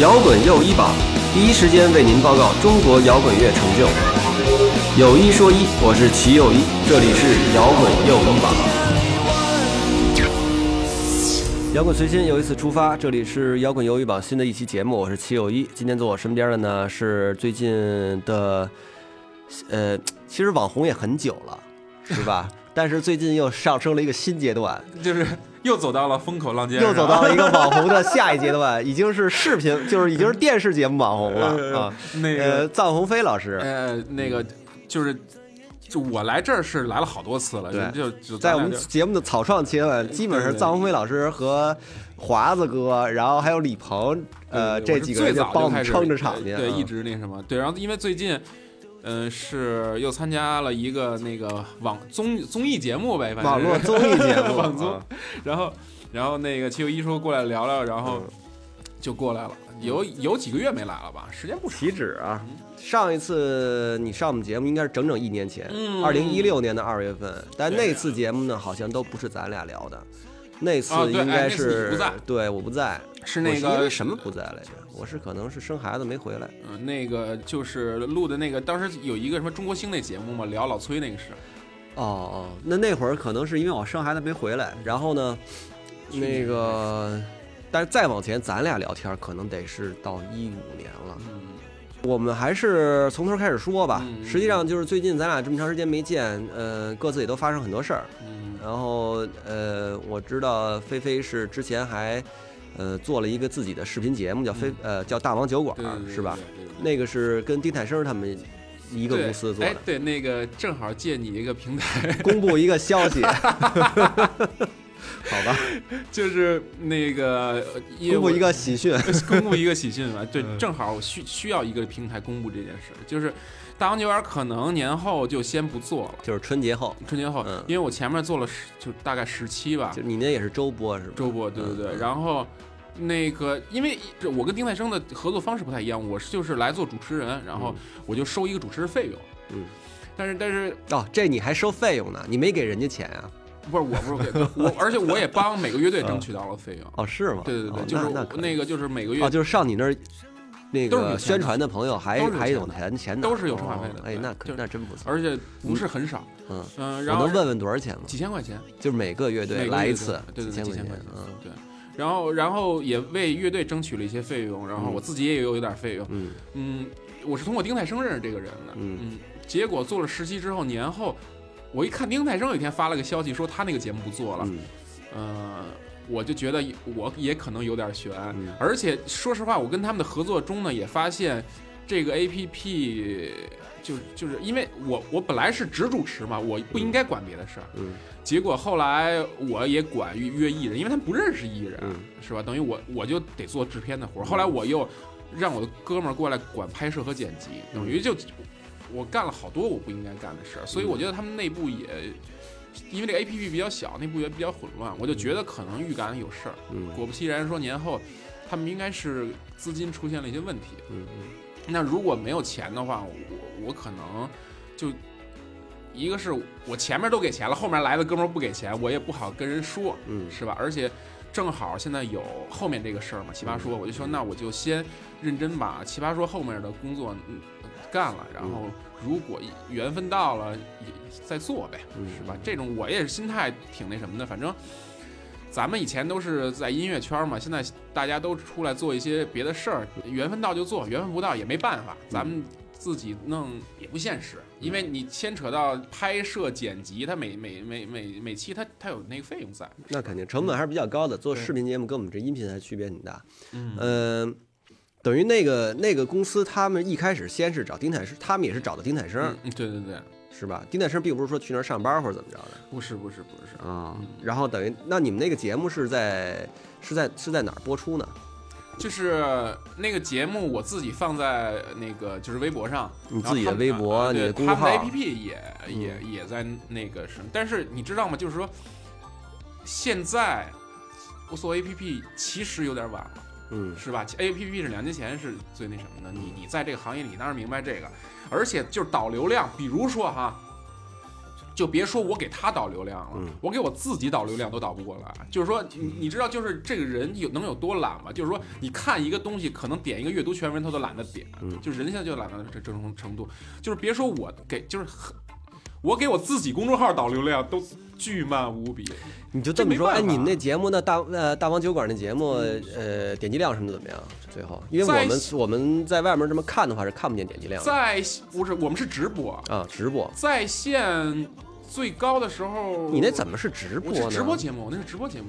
摇滚又一榜，第一时间为您报告中国摇滚乐成就。有一说一，我是齐又一，这里是摇滚又一榜。摇滚随心又一次出发，这里是摇滚又一榜新的一期节目，我是齐又一。今天坐我身边的呢是最近的，呃，其实网红也很久了，是吧？但是最近又上升了一个新阶段，就是又走到了风口浪尖，又走到了一个网红的下一阶段，已经是视频，就是已经是电视节目网红了啊。那个臧鸿飞老师，呃，那个就是。就我来这儿是来了好多次了，就就在我们节目的草创阶段，基本上臧鸿飞老师和华子哥，然后还有李鹏，呃，这几个人就帮我们撑着场面，对，一直那什么，对，然后因为最近，嗯，是又参加了一个那个网综综艺节目呗，网络综艺节目，网综，然后然后那个七友一说过来聊聊，然后就过来了。有有几个月没来了吧？时间不岂止啊！上一次你上我们节目应该是整整一年前，二零一六年的二月份。但那次节目呢，好像都不是咱俩聊的。那次应该是对我不在，是那个什么不在来着？我是可能是生孩子没回来。嗯，那个就是录的那个，当时有一个什么中国星那节目嘛，聊老崔那个事。哦哦，那那会儿可能是因为我生孩子没回来，然后呢，那个。但是再往前，咱俩聊天可能得是到一五年了。嗯，我们还是从头开始说吧。实际上就是最近咱俩这么长时间没见，呃，各自也都发生很多事儿。嗯，然后呃，我知道菲菲是之前还呃做了一个自己的视频节目，叫飞呃叫大王酒馆，是吧？那个是跟丁太升他们一个公司做的。对，那个正好借你一个平台 公布一个消息。好吧，就是那个公布一个喜讯，公布一个喜讯吧。对，正好我需需要一个平台公布这件事，就是大王酒馆可能年后就先不做了，就是春节后，春节后，因为我前面做了十，就大概十期吧。就你那也是周播是吧？周播，对对对。然后那个，因为我跟丁太升的合作方式不太一样，我是就是来做主持人，然后我就收一个主持人费用。嗯，但是但是哦，这你还收费用呢？你没给人家钱啊？不是我，不是给我，而且我也帮每个乐队争取到了费用。哦，是吗？对对对，就是那个，就是每个月，哦，就是上你那儿，那个宣传的朋友还还有钱钱都是有车马费的。哎，那可那真不错，而且不是很少。嗯嗯，然后能问问多少钱吗？几千块钱，就是每个乐队来一次，对对几千块钱。嗯，对。然后然后也为乐队争取了一些费用，然后我自己也有有点费用。嗯嗯，我是通过丁太升认识这个人的。嗯嗯，结果做了实习之后，年后。我一看丁太升有一天发了个消息说他那个节目不做了，嗯，我就觉得我也可能有点悬，而且说实话，我跟他们的合作中呢，也发现这个 A P P 就就是因为我我本来是只主持嘛，我不应该管别的事儿，嗯，结果后来我也管约艺人，因为他们不认识艺人，是吧？等于我我就得做制片的活儿，后来我又让我的哥们儿过来管拍摄和剪辑，等于就。我干了好多我不应该干的事儿，所以我觉得他们内部也，因为这个 A P P 比较小，内部也比较混乱，我就觉得可能预感有事儿。嗯，果不其然，说年后他们应该是资金出现了一些问题。嗯嗯，那如果没有钱的话，我我可能就一个是我前面都给钱了，后面来的哥们儿不给钱，我也不好跟人说，嗯，是吧？而且正好现在有后面这个事儿嘛，奇葩说，我就说那我就先认真把奇葩说后面的工作。干了，然后如果缘分到了，也再做呗，是吧？这种我也是心态挺那什么的。反正咱们以前都是在音乐圈嘛，现在大家都出来做一些别的事儿，缘分到就做，缘分不到也没办法。咱们自己弄也不现实，因为你牵扯到拍摄、剪辑，它每每每每每期它它有那个费用在。那肯定成本还是比较高的，做视频节目跟我们这音频还区别挺大。嗯。等于那个那个公司，他们一开始先是找丁太生，他们也是找的丁太升，对对对，是吧？丁太生并不是说去那儿上班或者怎么着的，不是不是不是啊。然后等于那你们那个节目是在是在是在哪儿播出呢？就是那个节目我自己放在那个就是微博上，你自己的微博，你的公号，APP 也也也在那个什么。但是你知道吗？就是说现在我做 APP 其实有点晚了。嗯，是吧？A P P 是两年前是最那什么的。你你在这个行业里，当然明白这个。而且就是导流量，比如说哈，就别说我给他导流量了，我给我自己导流量都导不过来。就是说，你你知道，就是这个人有能有多懒吗？就是说，你看一个东西，可能点一个阅读全文，他都懒得点。就人现在就懒到这这种程度。就是别说我给，就是我给我自己公众号导流量都巨慢无比。你就这么说，哎，你们那节目那大呃大王酒馆那节目，呃，点击量什么怎么样？最后，因为我们我们在外面这么看的话是看不见点击量。在不是我们是直播啊，直播在线最高的时候，你那怎么是直播呢？直播节目，那是直播节目。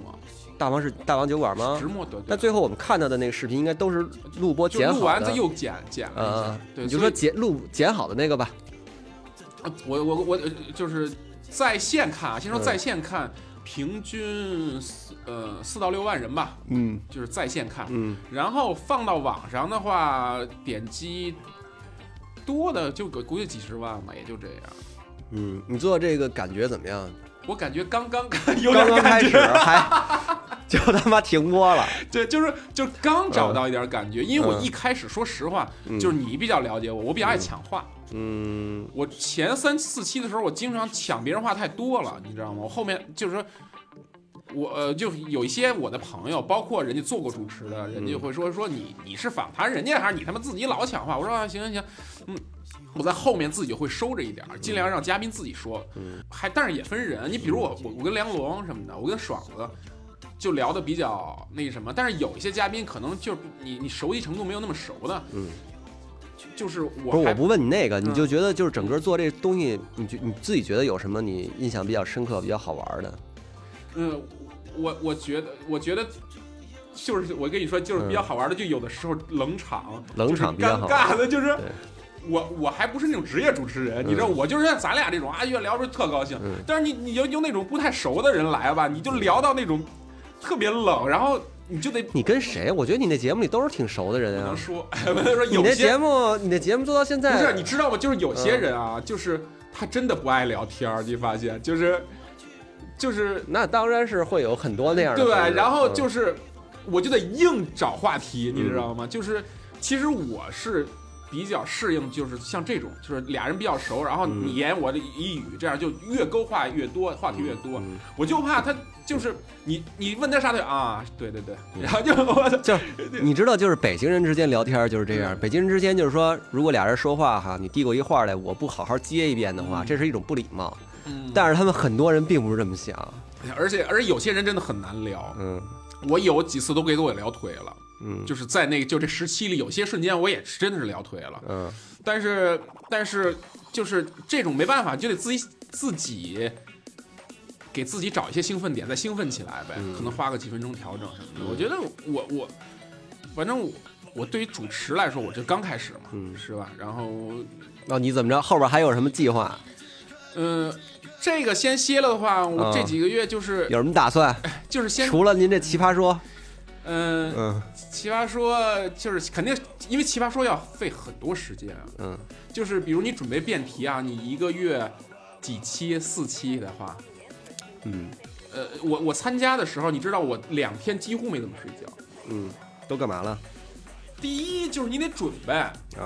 大王是大王酒馆吗？直播对。那最后我们看到的那个视频应该都是录播剪好的，录完再又剪剪了一下。对，你就说剪录剪好的那个吧。我我我就是在线看啊，先说在线看。平均四呃四到六万人吧，嗯，就是在线看，嗯，然后放到网上的话，点击多的就估计几十万吧，也就这样。嗯，你做这个感觉怎么样？我感觉刚刚 有点开始还 就他妈停播了。对，就是就刚找到一点感觉，因为我一开始说实话，就是你比较了解我，我比较爱抢话。嗯，我前三四期的时候，我经常抢别人话太多了，你知道吗？我后面就是说，我呃，就有一些我的朋友，包括人家做过主持的，人家会说说你你是访谈人家还是你他妈自己老抢话？我说啊，行行行，嗯，我在后面自己会收着一点，尽量让嘉宾自己说。嗯，还但是也分人，你比如我我我跟梁龙什么的，我跟爽子就聊的比较那什么，但是有一些嘉宾可能就是你你熟悉程度没有那么熟的，嗯。就是我不是我不问你那个，你就觉得就是整个做这东西，你觉你自己觉得有什么你印象比较深刻、比较好玩的？嗯，我我觉得我觉得就是我跟你说，就是比较好玩的，就有的时候冷场，冷场尴尬的，就是我我还不是那种职业主持人，你知道，我就是像咱俩这种啊，越聊着特高兴。但是你你要用那种不太熟的人来吧，你就聊到那种特别冷，然后。你就得你跟谁？我觉得你那节目里都是挺熟的人啊。能说，不能说。你那节目，你那节目做到现在，不是你知道吗？就是有些人啊，就是他真的不爱聊天儿。你发现，就是就是那当然是会有很多那样的。对，然后就是我就得硬找话题，你知道吗？就是其实我是比较适应，就是像这种，就是俩人比较熟，然后你言我的一语，这样就越勾话越多，话题越多。我就怕他。就是你，你问他啥他啊？对对对，然后就我 就你知道，就是北京人之间聊天就是这样。北京人之间就是说，如果俩人说话哈，你递过一话来，我不好好接一遍的话，这是一种不礼貌。嗯，但是他们很多人并不是这么想，而且而且有些人真的很难聊。嗯，我有几次都给我聊腿了。嗯，就是在那个就这时期里，有些瞬间我也是真的是聊腿了。嗯，但是但是就是这种没办法，就得自己自己。给自己找一些兴奋点，再兴奋起来呗。可能花个几分钟调整什么的。我觉得我我，反正我我对于主持来说，我这刚开始嘛，是吧？然后，那你怎么着？后边还有什么计划？嗯，这个先歇了的话，我这几个月就是有什么打算？就是先除了您这奇葩说，嗯嗯，奇葩说就是肯定，因为奇葩说要费很多时间。嗯，就是比如你准备辩题啊，你一个月几期四期的话。嗯，呃，我我参加的时候，你知道我两天几乎没怎么睡觉。嗯，都干嘛了？第一就是你得准备，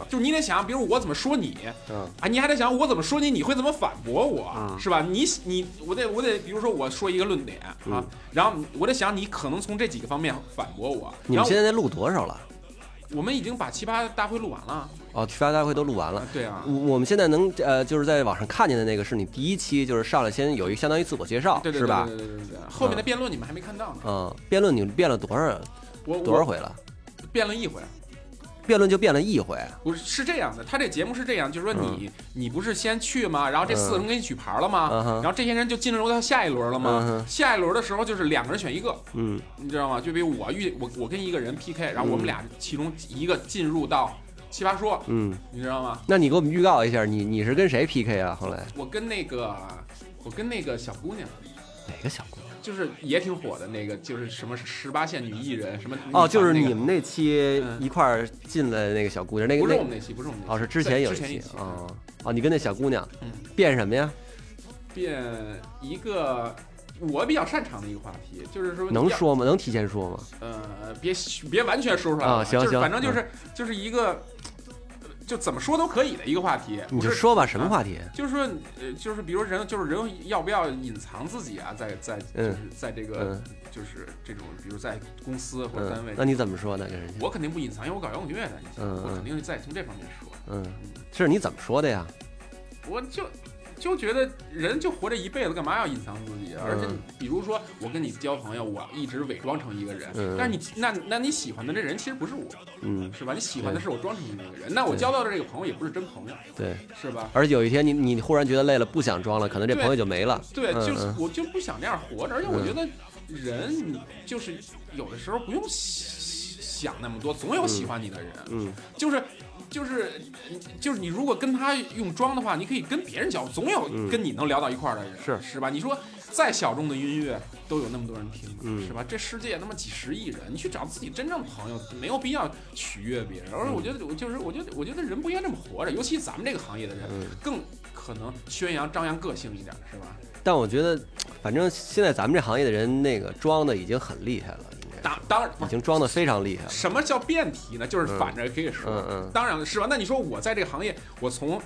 就是你得想，比如我怎么说你，啊，你还得想我怎么说你，你会怎么反驳我，是吧？你你我得我得，比如说我说一个论点啊，然后我得想你可能从这几个方面反驳我。你们现在录多少了？我们已经把奇葩大会录完了哦，奇葩大会都录完了。对啊，我我们现在能呃，就是在网上看见的那个是你第一期，就是上来先有一个相当于自我介绍，是吧？对对对对对。后面的辩论你们还没看到呢。嗯，辩论你辩了多少？我多少回了？辩论一回。辩论就辩了一回，不是是这样的，他这节目是这样，就是说你你不是先去吗？然后这四个人给你举牌了吗？然后这些人就进入到下一轮了吗？下一轮的时候就是两个人选一个，嗯，你知道吗？就比如我遇我我跟一个人 PK，然后我们俩其中一个进入到奇葩说，嗯，你知道吗？那你给我们预告一下，你你是跟谁 PK 啊？后来我跟那个我跟那个小姑娘，哪个小姑娘？就是也挺火的那个，就是什么十八线女艺人什么哦，就是你们那期一块儿进来那个小姑娘，那个不是我们那期，不是我们那期，哦，是之前有一期哦哦，你跟那小姑娘嗯变什么呀？变一个我比较擅长的一个话题，就是说能说吗？能提前说吗？呃，别别完全说出来啊，行行，反正就是就是一个。就怎么说都可以的一个话题。你就说吧，什么话题？就是说，呃，就是比如人，就是人要不要隐藏自己啊？在在就是在这个就是这种，比如在公司或者单位。那你怎么说呢？跟人家？我肯定不隐藏，因为我搞摇滚乐的，我肯定是在从这方面说。嗯，是你怎么说的呀？我就。就觉得人就活这一辈子，干嘛要隐藏自己？而且，比如说我跟你交朋友，我一直伪装成一个人，但是你那那你喜欢的这人其实不是我，嗯，是吧？你喜欢的是我装成的那个人，那我交到的这个朋友也不是真朋友，对，是吧？而有一天你你忽然觉得累了，不想装了，可能这朋友就没了。对，就是我就不想这样活着。而且我觉得人你就是有的时候不用想那么多，总有喜欢你的人，嗯，就是。就是，就是你如果跟他用装的话，你可以跟别人交，总有跟你能聊到一块儿的人，是是吧？你说再小众的音乐都有那么多人听，是吧？这世界那么几十亿人，你去找自己真正的朋友，没有必要取悦别人。而且我觉得，我就是我觉得，我觉得人不应该这么活着，尤其咱们这个行业的人，更可能宣扬张扬个性一点，是吧？但我觉得，反正现在咱们这行业的人，那个装的已经很厉害了。当当然已经装的非常厉害了。什么叫变体呢？就是反着可以说。嗯嗯。当然是吧？那你说我在这个行业，我从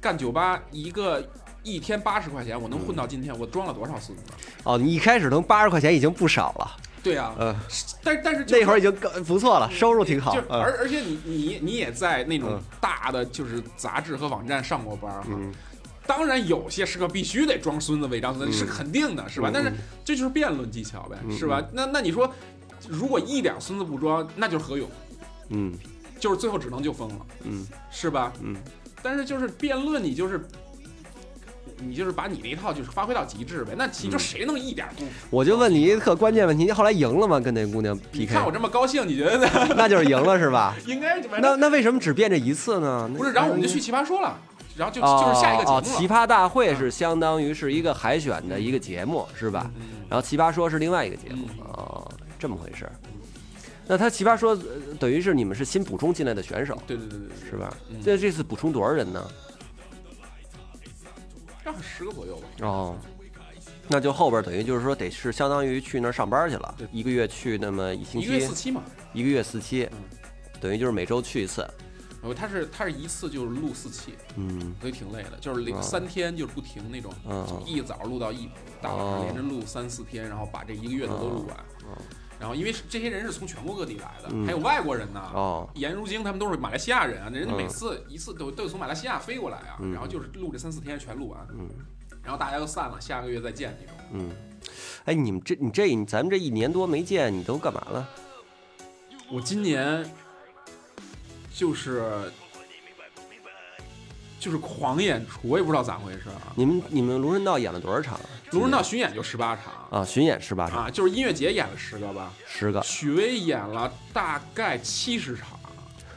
干酒吧一个一天八十块钱，我能混到今天，我装了多少孙子？哦，你一开始能八十块钱已经不少了。对啊。嗯。但但是那会儿已经不错了，收入挺好。就而而且你你你也在那种大的就是杂志和网站上过班哈。当然有些时刻必须得装孙子伪装孙子是肯定的，是吧？但是这就是辩论技巧呗，是吧？那那你说，如果一点孙子不装，那就是何勇，嗯，就是最后只能就疯了，嗯，是吧？嗯，但是就是辩论，你就是你就是把你那一套就是发挥到极致呗。那其实谁能一点不？我就问你一个特关键问题，你后来赢了吗？跟那姑娘 PK？看我这么高兴，你觉得呢？那就是赢了是吧？应该。那那为什么只变这一次呢？不是，然后我们就去奇葩说了。然后就就是下一个节目奇葩大会是相当于是一个海选的一个节目，是吧？然后奇葩说是另外一个节目哦，这么回事。那他奇葩说等于是你们是新补充进来的选手，对对对对，是吧？这这次补充多少人呢？大概十个左右吧。哦，那就后边等于就是说得是相当于去那儿上班去了，一个月去那么一星期，一个月四期嘛，一个月四期，等于就是每周去一次。他是他是一次就是录四期，嗯，所以挺累的，就是零三天就是不停那种，就一早录到一大晚上连着录三四天，然后把这一个月的都录完。然后因为这些人是从全国各地来的，还有外国人呢。哦，颜如晶他们都是马来西亚人啊，那人家每次一次都都从马来西亚飞过来啊，然后就是录这三四天全录完，嗯，然后大家都散了，下个月再见那种。嗯，哎，你们这你这咱们这一年多没见，你都干嘛了？我今年就是。就是狂演出，我也不知道咋回事啊。你们你们龙神道演了多少场？龙神道巡演就十八场啊，巡演十八场啊，就是音乐节演了十个吧，十个。许巍演了大概七十场，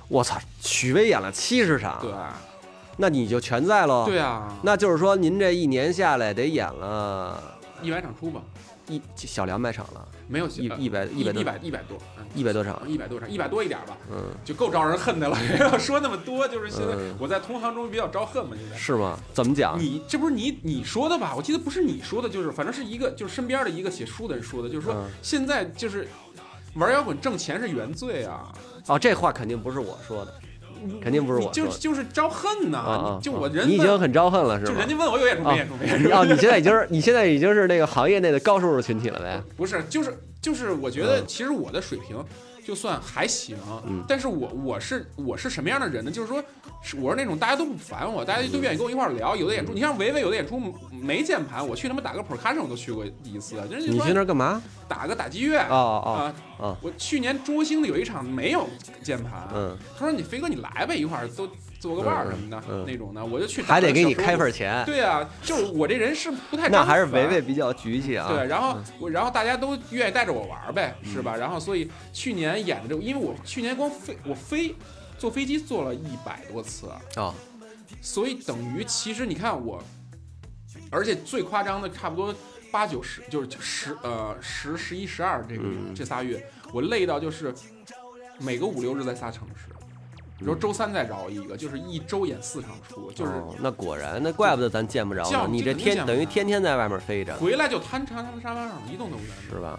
我操，许巍演了七十场，对，那你就全在喽。对啊，那就是说您这一年下来得演了一百场出吧，一小两百场了。没有一一百一百一百一百多，一百多场，一百多场，一百多一点吧，嗯，就够招人恨的了。要说那么多，就是现在我在同行中比较招恨嘛。现在是吗？怎么讲？你这不是你你说的吧？我记得不是你说的，就是反正是一个就是身边的一个写书的人说的，就是说现在就是玩摇滚挣钱是原罪啊。哦，这话肯定不是我说的。肯定不是我，就就是招恨呐！就我人，你已经很招恨了，是吧？就人家问我有演出没演出没演出？哦，你现在已经是你现在已经是那个行业内的高收入群体了呗？不是，就是就是，我觉得其实我的水平。就算还行，但是我我是我是什么样的人呢？就是说，我是那种大家都不烦我，大家都愿意跟我一块聊。有的演出，你像维维有的演出没键盘，我去他妈打个 percussion 我都去过一次。你去那干嘛？打个打击乐啊啊啊！我去年卓星的有一场没有键盘，嗯，他说你飞哥你来呗，一块儿都。做个伴儿什么的那种的，我就去还得给你开份钱。对啊，就是我这人是不太那还是维维比较局气啊。对，然后我然后大家都愿意带着我玩呗，是吧？然后所以去年演的这，因为我去年光飞我飞坐飞机坐了一百多次啊，所以等于其实你看我，而且最夸张的差不多八九十就是十呃十十一十二这个这仨月，我累到就是每个五六日在仨城市。你说周三再找一个，就是一周演四场出，就是那果然，那怪不得咱见不着呢。你这天等于天天在外面飞着，回来就瘫瘫沙发上一动都不干，是吧？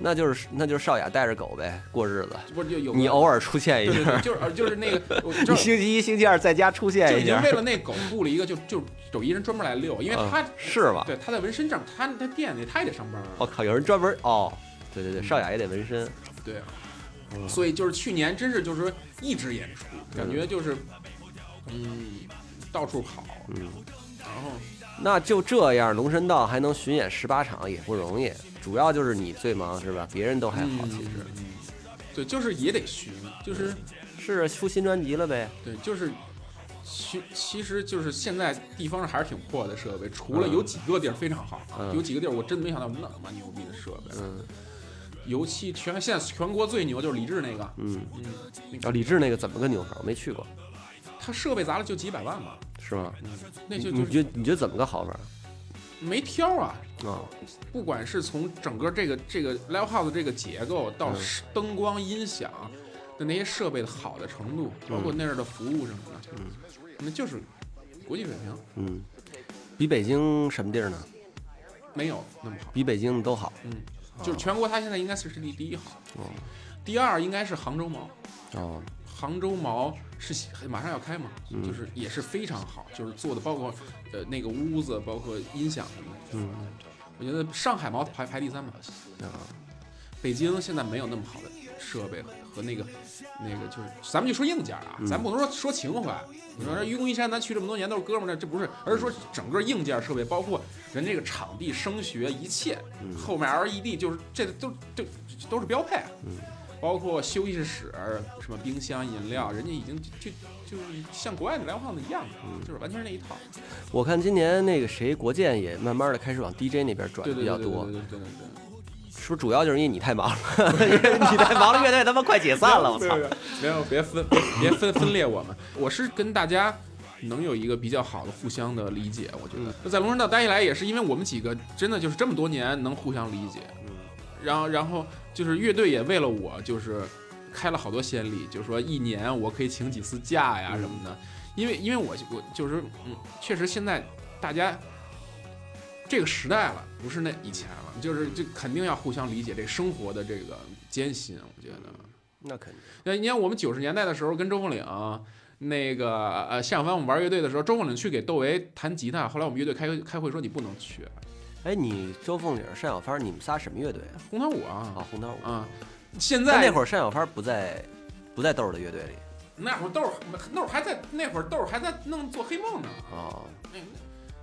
那就是那就是少雅带着狗呗过日子，不是就有你偶尔出现一下，就是就是那个，你星期一、星期二在家出现一下，就已经为了那狗雇了一个，就就有一人专门来遛，因为他是吧？对，他在纹身这他他店里他也得上班。我靠，有人专门哦，对对对，少雅也得纹身，对，所以就是去年真是就是说一直演出，感觉就是嗯到处跑，嗯，然后那就这样，龙神道还能巡演十八场也不容易。主要就是你最忙是吧？别人都还好，其实，对，就是也得巡，就是是出新专辑了呗。对，就是其其实就是现在地方上还是挺破的设备，除了有几个地儿非常好，有几个地儿我真没想到那么牛逼的设备。嗯，尤其全现在全国最牛就是李志那个，嗯嗯，啊，李志那个怎么个牛法？我没去过。他设备砸了就几百万吧？是吗？那就你觉你觉得怎么个好法？没挑啊啊！不管是从整个这个这个 live house 这个结构到灯光音响的那些设备的好的程度，包括那儿的服务什么的，嗯，那就是国际水平。嗯，比北京什么地儿呢？没有那么好。比北京都好。嗯，就是全国它现在应该是实力第一好。哦。第二应该是杭州毛。哦。杭州毛是马上要开嘛，就是也是非常好，就是做的包括呃那个屋子，包括音响什么的。嗯，我觉得上海毛排排第三吧。啊，北京现在没有那么好的设备和那个那个，就是咱们就说硬件啊，咱不能说说情怀。你说愚公移山，咱去这么多年都是哥们儿，这不是，而是说整个硬件设备，包括人这个场地、声学一切，后面 LED 就是这都都都是标配。嗯。包括休息室、什么冰箱、饮料，人家已经就就是像国外的来访的一样，就是完全是那一套。我看今年那个谁国建也慢慢的开始往 DJ 那边转比较多，对对对对对。是不是主要就是因为你太忙了？你太忙了，乐队他妈快解散了，我操！没有，别分别分分裂我们。我是跟大家能有一个比较好的互相的理解，我觉得。那在龙山道待下来也是因为我们几个真的就是这么多年能互相理解。然后，然后就是乐队也为了我，就是开了好多先例，就是说一年我可以请几次假呀什么的。因为，因为我我就是嗯，确实现在大家这个时代了，不是那以前了，就是就肯定要互相理解这生活的这个艰辛。我觉得那肯定。那你看我们九十年代的时候跟周凤岭那个呃单小帆我们玩乐队的时候，周凤岭去给窦唯弹吉他，后来我们乐队开开会说你不能去。哎，你周凤岭、单小帆，你们仨什么乐队啊？红桃五啊，啊，红桃五啊。现在那会儿单小帆不在，不在豆儿的乐队里。那会儿豆儿豆儿还在，那会儿豆儿还在弄做黑梦呢。啊，那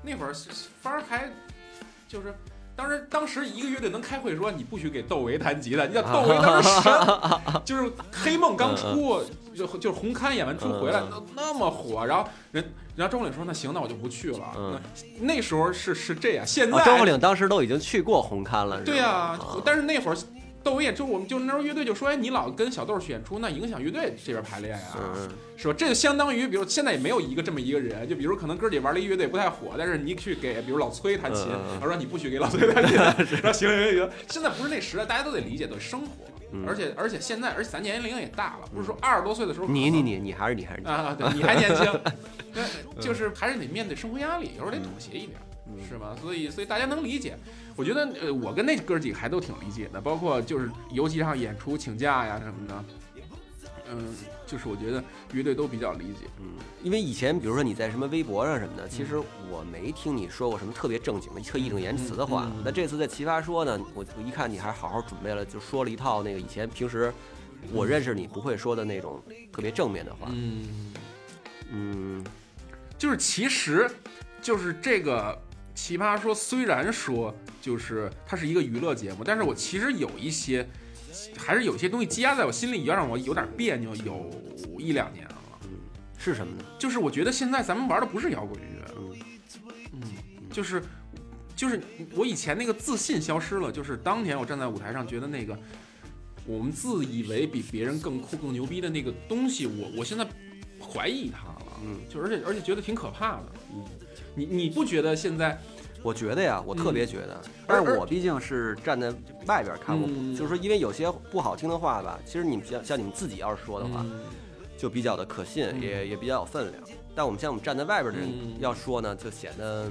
那会儿帆还就是。当时，当时一个乐队能开会说你不许给窦唯弹吉他，你想窦唯当时神，就是黑梦刚出，就就是红勘演完出回来那那么火，然后人，然后张国岭说那行，那我就不去了。嗯，那时候是是这样，现在张国岭当时都已经去过红勘了。对呀，但是那会儿。窦唯也就我们就那时候乐队就说，哎，你老跟小豆演出，那影响乐队这边排练呀，是吧？这就相当于，比如现在也没有一个这么一个人，就比如可能哥几玩了一乐队不太火，但是你去给，比如老崔弹琴，他说你不许给老崔弹琴，说行行行，现在不是那时代，大家都得理解，得生活，而且而且现在，而且咱年龄也大了，不是说二十多岁的时候，你你你你还是你还是啊，对，你还年轻，对，就是还是得面对生活压力，有时候得妥协一点。是吧？所以，所以大家能理解。我觉得，呃，我跟那哥几个还都挺理解的。包括就是，尤其上演出请假呀什么的，嗯，就是我觉得乐队都比较理解。嗯，因为以前比如说你在什么微博上什么的，其实我没听你说过什么特别正经的、特义正言辞的话。那这次在奇葩说呢，我我一看你还好好准备了，就说了一套那个以前平时我认识你不会说的那种特别正面的话。嗯嗯，就是其实就是这个。奇葩说虽然说就是它是一个娱乐节目，但是我其实有一些，还是有些东西积压在我心里，要让我有点别扭，有一两年了。嗯，是什么呢？就是我觉得现在咱们玩的不是摇滚乐。嗯嗯，就是就是我以前那个自信消失了，就是当年我站在舞台上觉得那个我们自以为比别人更酷更牛逼的那个东西，我我现在怀疑它了。嗯，就而且而且觉得挺可怕的。嗯。你你不觉得现在？我觉得呀，我特别觉得，但是我毕竟是站在外边看过，就是说，因为有些不好听的话吧，其实你们像像你们自己要是说的话，就比较的可信，也也比较有分量。但我们像我们站在外边的人要说呢，就显得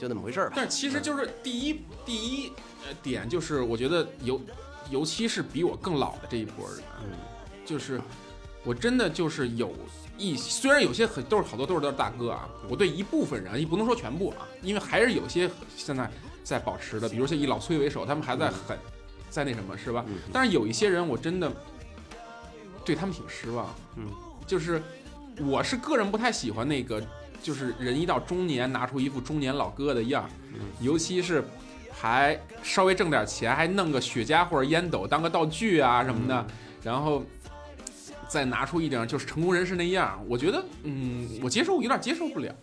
就那么回事儿吧。但是其实就是第一第一呃点就是，我觉得尤尤其是比我更老的这一波人，就是我真的就是有一虽然有些很都是好多都是都是大哥啊，我对一部分人也不能说全部啊，因为还是有些现在在保持的，比如像以老崔为首，他们还在很在那什么是吧？但是有一些人我真的对他们挺失望，嗯，就是我是个人不太喜欢那个，就是人一到中年拿出一副中年老哥的样儿，尤其是。还稍微挣点钱，还弄个雪茄或者烟斗当个道具啊什么的，然后再拿出一点就是成功人士那样，我觉得，嗯，我接受有点接受不了。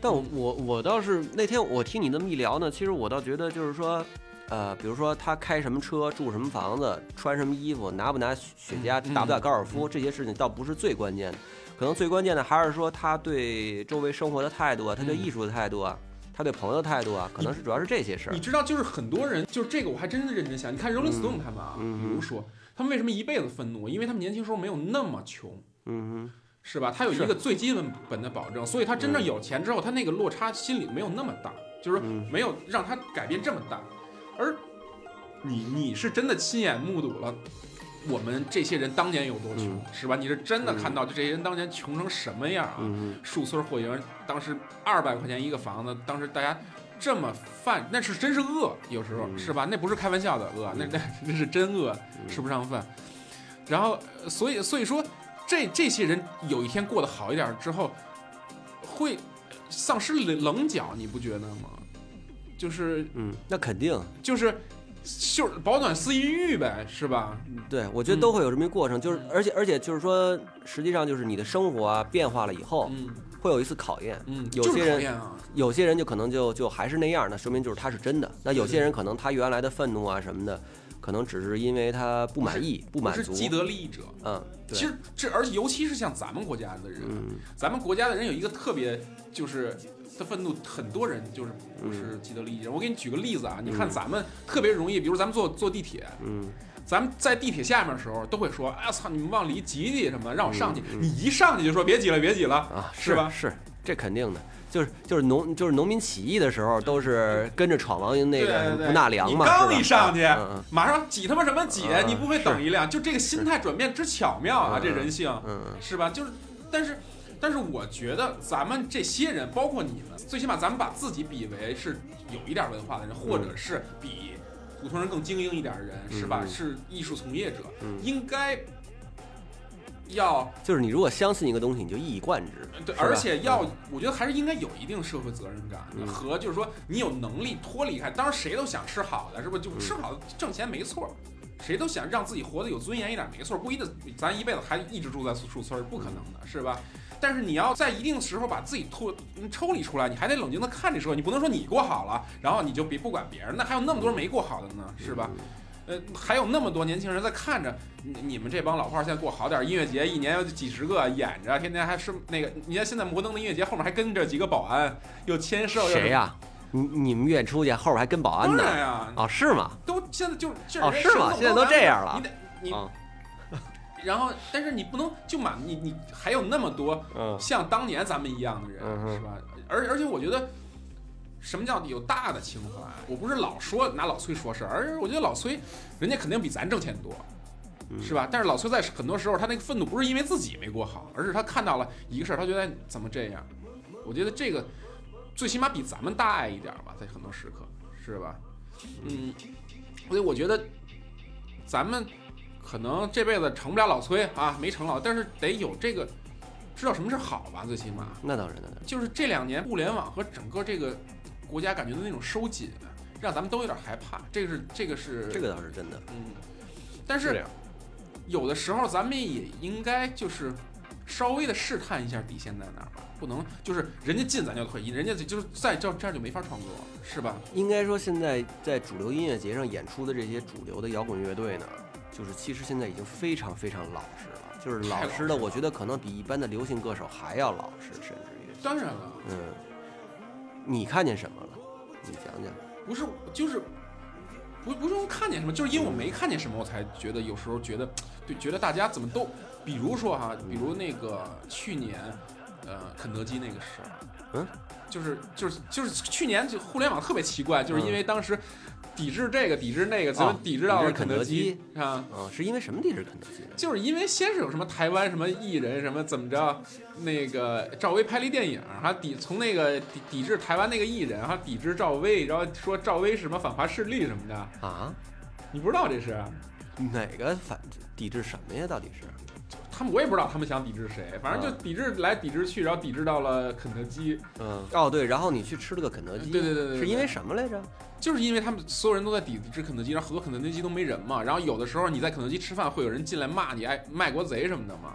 但我我我倒是那天我听你那么一聊呢，其实我倒觉得就是说，呃，比如说他开什么车，住什么房子，穿什么衣服，拿不拿雪茄，打不打高尔夫，这些事情倒不是最关键的，可能最关键的还是说他对周围生活的态度啊，他对艺术的态度啊。他对朋友的态度啊，可能是主要是这些事儿。你知道，就是很多人，就是这个，我还真的认真想。你看 Rolling Stone 他们啊，比如说他们为什么一辈子愤怒？因为他们年轻时候没有那么穷，嗯哼，是吧？他有一个最基本的保证，所以他真正有钱之后，他那个落差心理没有那么大，就是说没有让他改变这么大。而你，你是真的亲眼目睹了。我们这些人当年有多穷，是吧？你是真的看到就这些人当年穷成什么样啊？树村霍营当时二百块钱一个房子，当时大家这么饭，那是真是饿，有时候是吧？那不是开玩笑的饿，那那 那是真饿，吃不上饭。然后，所以所以说，这这些人有一天过得好一点之后，会丧失棱棱角，你不觉得吗？就是，嗯，那肯定就是。就保暖思淫欲呗，是吧？对，我觉得都会有这么一过程，就是而且而且就是说，实际上就是你的生活啊变化了以后，会有一次考验。嗯，有些人有些人就可能就就还是那样，那说明就是他是真的。那有些人可能他原来的愤怒啊什么的，可能只是因为他不满意、不满足。既得利益者。嗯，其实这而且尤其是像咱们国家的人，咱们国家的人有一个特别就是。的愤怒，很多人就是不是既得利益者。我给你举个例子啊，你看咱们特别容易，比如咱们坐坐地铁，嗯，咱们在地铁下面的时候都会说，哎呀操，你们往里挤挤什么，让我上去。你一上去就说别挤了，别挤了啊，是吧？是，这肯定的，就是就是农就是农民起义的时候都是跟着闯王那个不纳粮嘛。你刚一上去，马上挤他妈什么挤？你不会等一辆？就这个心态转变之巧妙啊，这人性，嗯，是吧？就是，但是。但是我觉得咱们这些人，包括你们，最起码咱们把自己比为是有一点文化的人，或者是比普通人更精英一点的人，是吧？是艺术从业者，应该要就是你如果相信一个东西，你就一以贯之。对，而且要，我觉得还是应该有一定社会责任感和就是说你有能力脱离开。当然谁都想吃好的，是不是？就吃好的挣钱没错，谁都想让自己活得有尊严一点没错。不一定咱一辈子还一直住在树村，不可能的，是吧？但是你要在一定时候把自己脱抽离出来，你还得冷静的看这社会，你不能说你过好了，然后你就别不管别人，那还有那么多人没过好的呢，是吧？呃，还有那么多年轻人在看着你你们这帮老炮儿现在过好点，音乐节一年有几十个演着，天天还是那个，你看现在摩登的音乐节后面还跟着几个保安，又签售，谁呀？你你们愿意出去后边还跟保安呢？对呀，哦，是吗？都现在就哦，是吗？现在都这样了，你得你。然后，但是你不能就满你你还有那么多像当年咱们一样的人，是吧？而而且我觉得，什么叫有大的情怀？我不是老说拿老崔说事儿，而我觉得老崔，人家肯定比咱挣钱多，是吧？但是老崔在很多时候，他那个愤怒不是因为自己没过好，而是他看到了一个事儿，他觉得怎么这样？我觉得这个最起码比咱们大爱一点吧，在很多时刻，是吧？嗯，所以我觉得咱们。可能这辈子成不了老崔啊，没成老，但是得有这个，知道什么是好吧？最起码那当然，那当然，就是这两年互联网和整个这个国家感觉的那种收紧，让咱们都有点害怕。这个是这个是这个倒是真的，嗯。但是有的时候咱们也应该就是稍微的试探一下底线在哪儿吧，不能就是人家进咱就退，人家就是在这这样就没法创作，是吧？应该说现在在主流音乐节上演出的这些主流的摇滚乐队呢。就是其实现在已经非常非常老实了，就是老实的，我觉得可能比一般的流行歌手还要老实，甚至于。当然了，嗯，你看见什么了？你讲讲。不是，就是不不是说看见什么，就是因为我没看见什么，我才觉得有时候觉得，对，觉得大家怎么都，比如说哈，比如那个去年，呃，肯德基那个事儿，嗯，就是就是就是去年就互联网特别奇怪，就是因为当时。抵制这个，抵制那个，怎么抵制到了肯德基啊。嗯，是因为什么抵制肯德基？就是因为先是有什么台湾什么艺人什么怎么着，那个赵薇拍了一电影，还抵从那个抵抵制台湾那个艺人，还抵制赵薇，然后说赵薇是什么反华势力什么的啊？你不知道这是哪个反抵制什么呀？到底是？他们我也不知道他们想抵制谁，反正就抵制来抵制去，然后抵制到了肯德基。嗯，哦对，然后你去吃了个肯德基，对对对对，是因为什么来着？就是因为他们所有人都在抵制肯德基，然后很多肯德基都没人嘛。然后有的时候你在肯德基吃饭，会有人进来骂你爱卖国贼什么的嘛。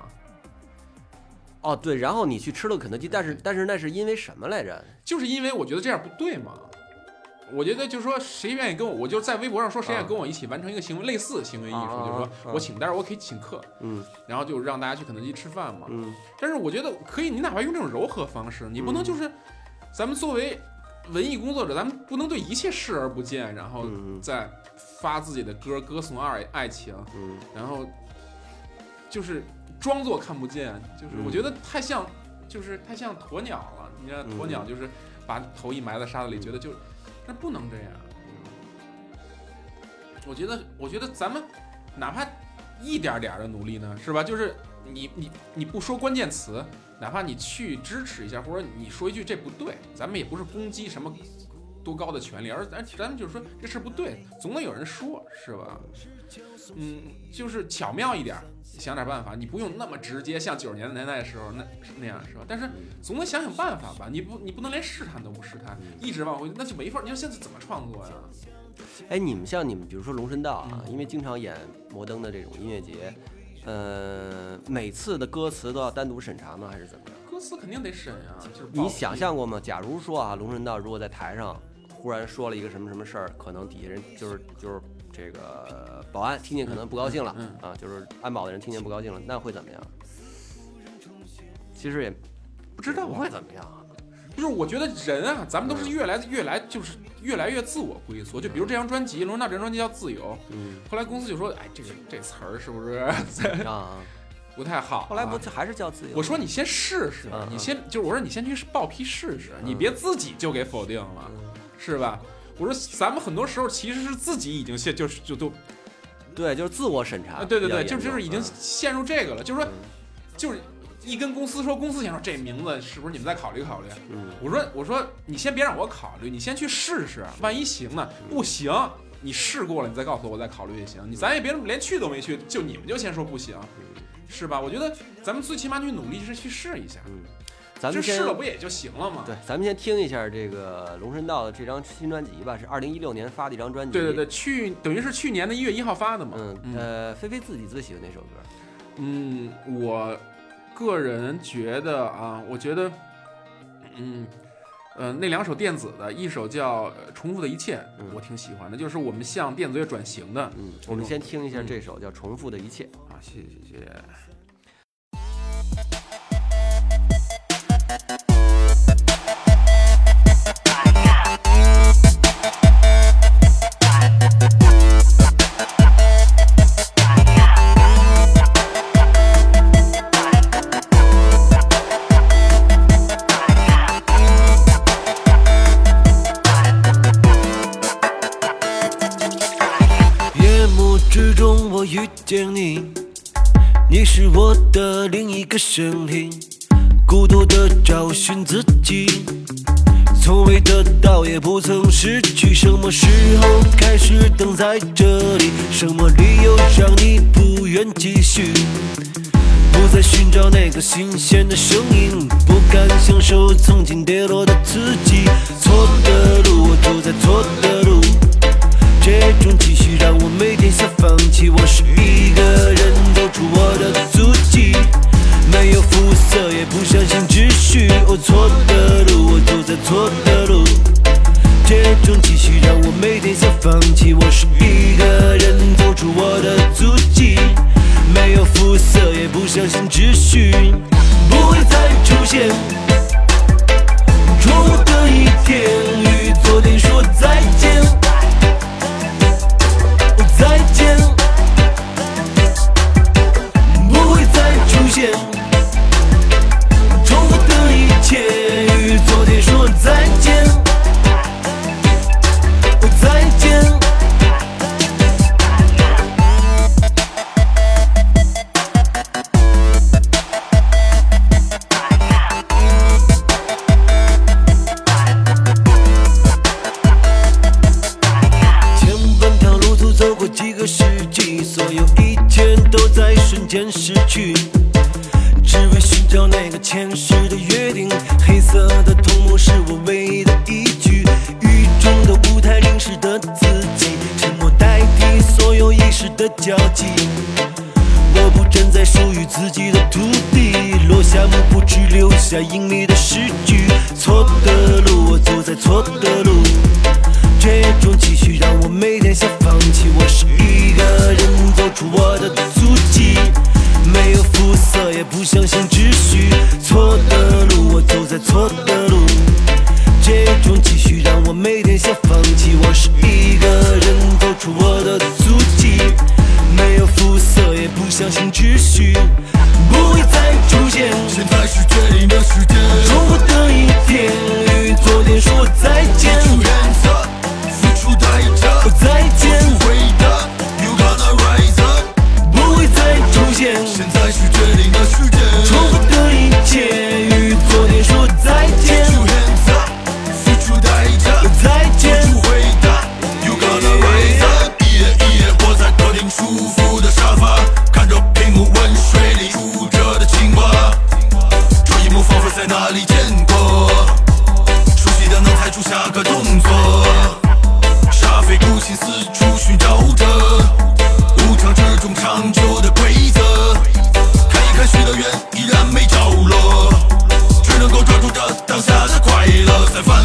哦对，然后你去吃了肯德基，但是但是那是因为什么来着？就是因为我觉得这样不对嘛。我觉得就是说，谁愿意跟我，我就在微博上说，谁愿意跟我一起完成一个行为，类似行为艺术，就是说我请，但是我可以请客，嗯，然后就让大家去肯德基吃饭嘛，嗯，但是我觉得可以，你哪怕用这种柔和方式，你不能就是，咱们作为文艺工作者，咱们不能对一切视而不见，然后再发自己的歌歌颂爱爱情，嗯，然后就是装作看不见，就是我觉得太像，就是太像鸵鸟了，你看鸵鸟就是把头一埋在沙子里，觉得就。那不能这样，我觉得，我觉得咱们哪怕一点点的努力呢，是吧？就是你你你不说关键词，哪怕你去支持一下，或者你说一句这不对，咱们也不是攻击什么多高的权利，而咱咱们就是说这事不对，总得有人说，是吧？嗯，就是巧妙一点，想点办法。你不用那么直接，像九十年代的时候那那样，是吧？但是总得想想办法吧。你不，你不能连试探都不试探，一直往回，那就没法。你说现在怎么创作呀？哎，你们像你们，比如说龙神道啊，因为经常演摩登的这种音乐节，呃，每次的歌词都要单独审查吗？还是怎么样？歌词肯定得审啊。就是你想象过吗？假如说啊，龙神道如果在台上忽然说了一个什么什么事儿，可能底下人就是就是。这个保安听见可能不高兴了，啊，就是安保的人听见不高兴了，那会怎么样？其实也不知道会怎么样。就是我觉得人啊，咱们都是越来越来就是越来越自我龟缩。就比如这张专辑，罗纳这张专辑叫《自由》，嗯，后来公司就说，哎，这个这词儿是不是啊 不太好？后来不还是叫自由？我说你先试试，你先就是我说你先去报批试试，你别自己就给否定了，是吧？我说，咱们很多时候其实是自己已经陷，就是就都，对，就是自我审查。对对对，就就是已经陷入这个了。就是说，就是一跟公司说，公司想说这名字是不是你们再考虑考虑？嗯，我说我说你先别让我考虑，你先去试试，万一行呢？不行，你试过了，你再告诉我，我再考虑也行。你咱也别连去都没去，就你们就先说不行，是吧？我觉得咱们最起码去努力是去试一下。嗯。咱们试了不也就行了吗？对，咱们先听一下这个龙神道的这张新专辑吧，是二零一六年发的一张专辑。对对对，去等于是去年的一月一号发的嘛。嗯呃，菲菲自己最喜欢哪首歌？嗯，我个人觉得啊，我觉得，嗯呃，那两首电子的，一首叫《重复的一切》，我挺喜欢的，就是我们向电子乐转型的。嗯，我们先听一下这首叫《重复的一切》啊，谢谢谢谢。个声音。孤独的找寻自己，从未得到，也不曾失去。什么时候开始等在这里？什么理由让你不愿继续？不再寻找那个新鲜的声音，不敢享受曾经跌落的自己。错的路，我走在错的路。这种继续让我每天想放弃。我是一个人，走出我的足迹。没有肤色，也不相信秩序。哦，错的路，我走在错的路。这种继续让我每天想放弃。我是一个人，走出我的足迹。没有肤色，也不相信秩序，不会再出现。错的一天，与昨天说再见。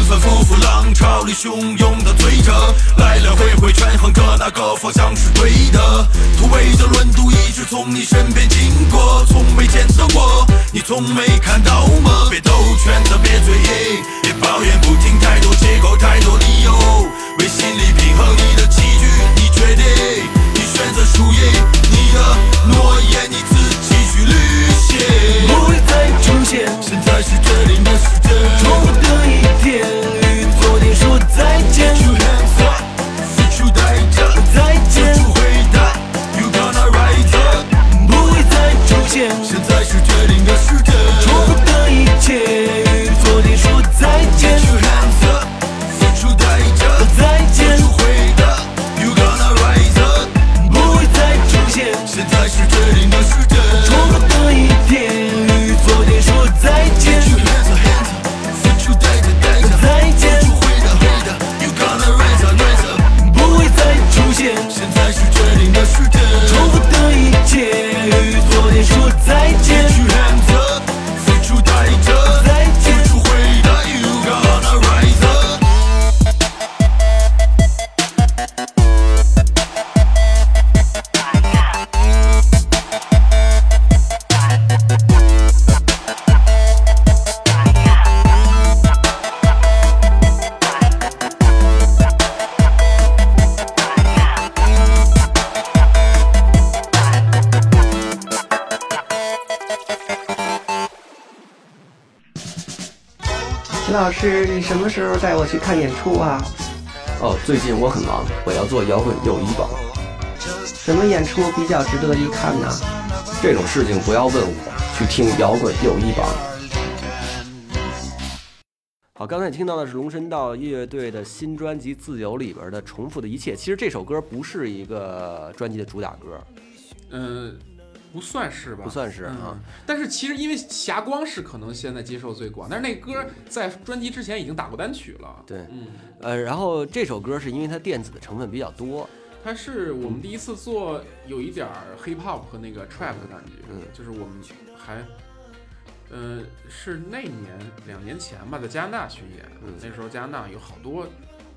反反复复浪潮里汹涌的推着，来来回回权衡着哪个方向是对的，突围的轮渡一直从你身边经过，从没见到过，你从没看到吗？别兜圈子，别嘴硬，别抱怨不听太多借口，太多理由，为心理平衡你的棋局，你决定，你选择输赢，你的诺言你自己去履行。再出现。现在是决定的时间。重复的一天，与昨天说再见。师，你什么时候带我去看演出啊？哦，最近我很忙，我要做摇滚友谊榜。什么演出比较值得一看呢？这种事情不要问我，去听摇滚友谊榜。好，刚才你听到的是龙神道乐队的新专辑《自由》里边的《重复的一切》。其实这首歌不是一个专辑的主打歌，嗯，不算是吧？不算是啊嗯。但是其实因为霞光是可能现在接受最广，但是那歌在专辑之前已经打过单曲了。对嗯，呃，然后这首歌是因为它电子的成分比较多，它是我们第一次做有一点儿 hip hop 和那个 trap 的感觉，嗯就是我们还。呃，是那年两年前吧，在加拿大巡演，嗯那时候加拿大有好多，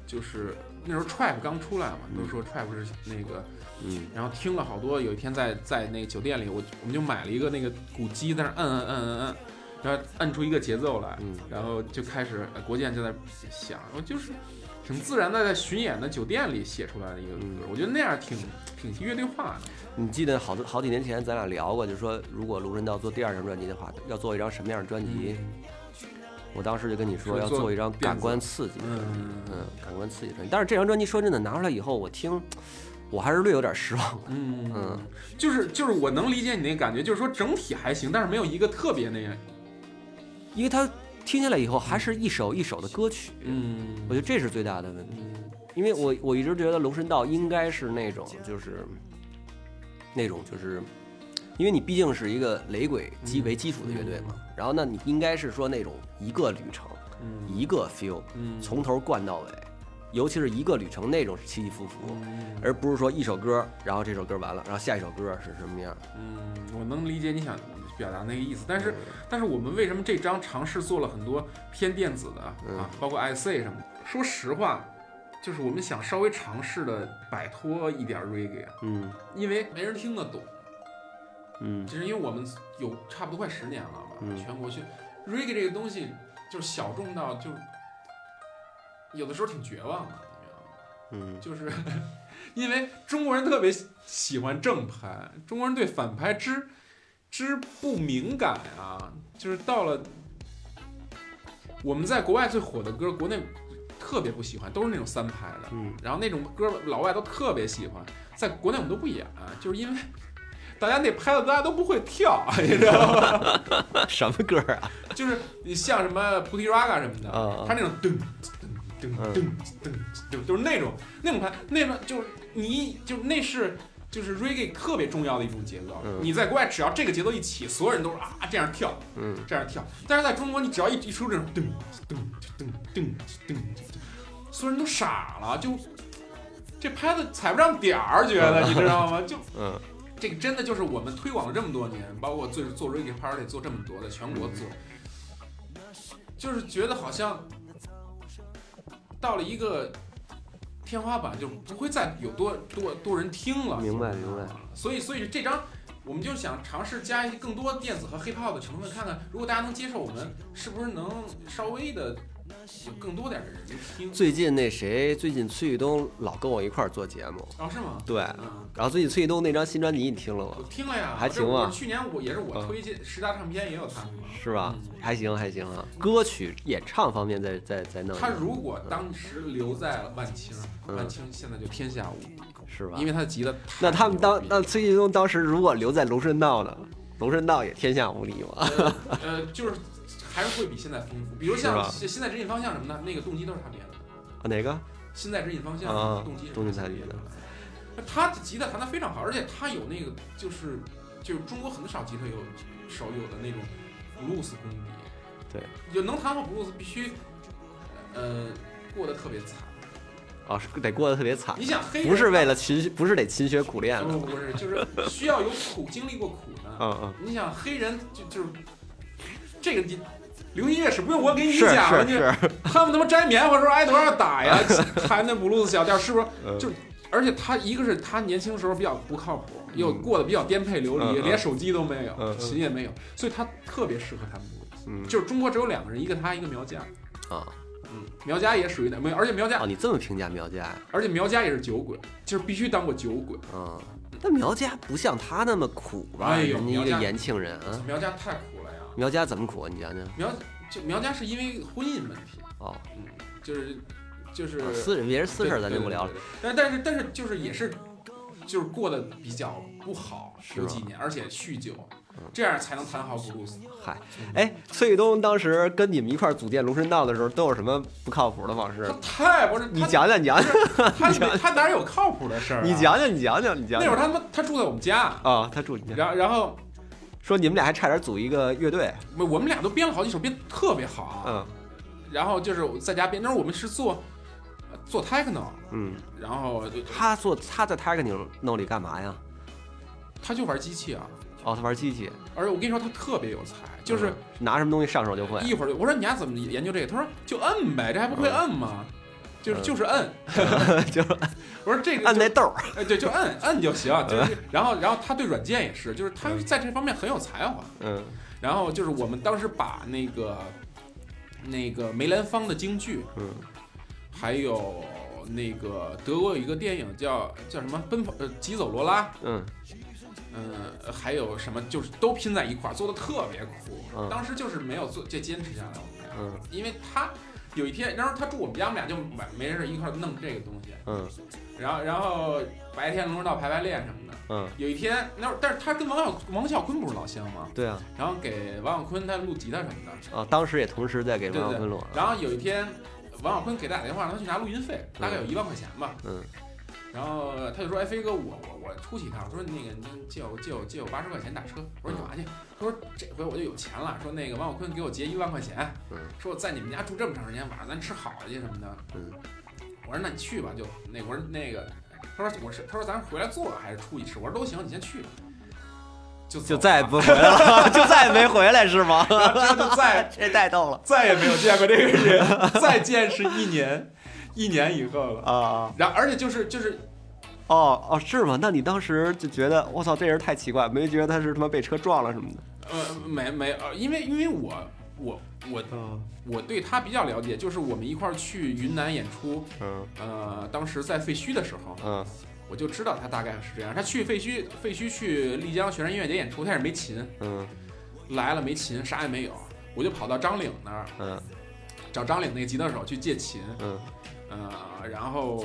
就是那时候 trap 刚出来嘛，都说 trap 是那个嗯然后听了好多，有一天在在那个酒店里，我我们就买了一个那个鼓机，在那摁摁摁摁摁，然后摁出一个节奏来，嗯然后就开始呃国建就在想，我就是挺自然的在巡演的酒店里写出来的一个歌，我觉得那样挺挺乐队化的。你记得好多好几年前咱俩聊过，就是说如果龙神道做第二张专辑的话，要做一张什么样的专辑？我当时就跟你说要做一张感官刺激的，嗯嗯，感官刺激专辑。但是这张专辑说真的拿出来以后，我听我还是略有点失望的。嗯嗯，就是就是我能理解你那感觉，就是说整体还行，但是没有一个特别那样。因为它听下来以后还是一首一首的歌曲，嗯我觉得这是最大的问题。嗯因为我我一直觉得龙神道应该是那种就是那种就是因为你毕竟是一个雷鬼基为基础的乐队嘛，然后那你应该是说那种一个旅程，一个 feel，从头灌到尾，尤其是一个旅程那种起起伏伏，而不是说一首歌，然后这首歌完了，然后下一首歌是什么样？嗯，我能理解你想表达那个意思，但是但是我们为什么这张尝试做了很多偏电子的啊，包括 IC 什么的？说实话。就是我们想稍微尝试的摆脱一点 reggae，嗯，因为没人听得懂，嗯，其实因为我们有差不多快十年了吧，全国去 reggae 这个东西就是小众到就有的时候挺绝望的，你知道吗？嗯，就是 因为中国人特别喜欢正拍，中国人对反拍之之不敏感啊，就是到了我们在国外最火的歌，国内。特别不喜欢，都是那种三拍的，嗯，然后那种歌老外都特别喜欢，在国内我们都不演，就是因为大家那拍子大家都不会跳，你知道吗？什么歌啊？就是你像什么菩提 raga 什么的，他那种噔噔噔噔噔噔，就是那种那种拍，那种就是你就那是。就是 reggae 特别重要的一种节奏，你在国外只要这个节奏一起，所有人都是啊这样跳，嗯，这样跳。但是在中国，你只要一一出这种噔噔噔噔噔噔，所有人都傻了，就这拍子踩不上点儿，觉得你知道吗？就，嗯，这个真的就是我们推广了这么多年，包括做做 reggae party 做这么多，的全国做，就是觉得好像到了一个。天花板就不会再有多多多人听了，明白明白。所以所以这张我们就想尝试加一些更多电子和 hiphop 的成分，看看如果大家能接受，我们是不是能稍微的。有更多点的人听。最近那谁，最近崔玉东老跟我一块儿做节目。哦，是吗？对。然后最近崔玉东那张新专辑你听了吗？我听了呀，还行吗？去年我也是我推荐十大唱片也有他们。是吧？还行还行啊。歌曲演唱方面在在在弄。他如果当时留在了万青，万青现在就天下无敌，是吧？因为他吉他。那他们当那崔玉东当时如果留在龙顺道呢？龙顺道也天下无敌吗？呃，就是。还是会比现在丰富，比如像现在指引方向什么的，那个动机都是他编的。啊，哪个？现在指引方向动机动机他编的。他吉他弹得非常好，而且他有那个就是就是中国很少吉他有少有的那种布鲁斯功底。对，就能弹好布鲁斯，必须呃过得特别惨。啊，是得过得特别惨。你想黑不是为了勤，不是得勤学苦练不不是，就是需要有苦，经历过苦的。嗯嗯。你想黑人就就是这个你。流行乐史不用我给你讲了，你他们他妈摘棉花时候挨多少打呀？弹那布鲁斯小调是不是？就而且他一个是他年轻时候比较不靠谱，又过得比较颠沛流离，连手机都没有，琴也没有，所以他特别适合弹布鲁斯。就是中国只有两个人，一个他，一个苗家。啊，嗯，苗家也属于那没有，而且苗家哦，你这么评价苗家呀？而且苗家也是酒鬼，就是必须当过酒鬼。嗯，但苗家不像他那么苦吧？哎呦，一个年轻人啊，苗家太苦。苗家怎么苦啊？你讲讲。苗。就苗家是因为婚姻问题哦，嗯，就是就是私人别人私事咱就不聊了。但但是但是就是也是就是过得比较不好，有几年，而且酗酒，这样才能弹好布鲁斯。嗨，哎，崔玉东当时跟你们一块组建龙神道的时候，都有什么不靠谱的往事？他太不是，你讲讲，你讲讲，他 他哪有靠谱的事儿？你讲讲，你讲讲，你讲。那会儿他他妈他住在我们家啊，他住你家，然后然后。说你们俩还差点组一个乐队，我我们俩都编了好几首，编特别好。嗯，然后就是在家编，那时候我们是做做 techno，嗯，然后他做他在 techno 里干嘛呀？他就玩机器啊。哦，他玩机器。而且我跟你说，他特别有才，就是拿什么东西上手就会。一会儿我说你俩怎么研究这个？他说就摁呗，这还不会摁吗？就是就是摁，就是我说这个摁那豆儿，哎对，就摁摁就行。就是然后然后他对软件也是，就是他在这方面很有才华。嗯，然后就是我们当时把那个那个梅兰芳的京剧，嗯，还有那个德国有一个电影叫叫什么奔跑呃疾走罗拉，嗯嗯，还有什么就是都拼在一块儿，做的特别酷。嗯，当时就是没有做，就坚持下来。嗯，因为他。有一天，然后他住我们家，我们俩就没没事一块弄这个东西。嗯，然后然后白天龙道排排练什么的。嗯，有一天，那会儿但是他跟王小王小坤不是老乡吗？对啊。然后给王小坤他录吉他什么的。啊，当时也同时在给王小坤录。然后有一天，王小坤给他打电话，让他去拿录音费，大概有一万块钱吧。嗯。然后他就说：“哎，飞哥，我我我出去一趟。我说那个你借我借我借我八十块钱打车。我说你干嘛去？他说这回我就有钱了。说那个王小坤给我结一万块钱，说我在你们家住这么长时间，晚上咱吃好的去什么的。我说那你去吧，就那我说那个，他说我是他说咱回来做还是出去吃？我说都行，你先去吧。就就再也不回来了，就再也没回来是吗？就再 这太逗了，再也没有见过这个人，再见是一年。”一年以后了啊，然后而且就是就是，哦哦是吗？那你当时就觉得我操这人太奇怪，没觉得他是他妈被车撞了什么的？呃，没没呃，因为因为我我我嗯我对他比较了解，就是我们一块儿去云南演出，嗯呃，当时在废墟的时候，嗯，我就知道他大概是这样。他去废墟废墟去丽江学生音乐节演出，他也是没琴，嗯，来了没琴，啥也没有，我就跑到张岭那儿，嗯，找张岭那个吉他手去借琴，嗯。呃，然后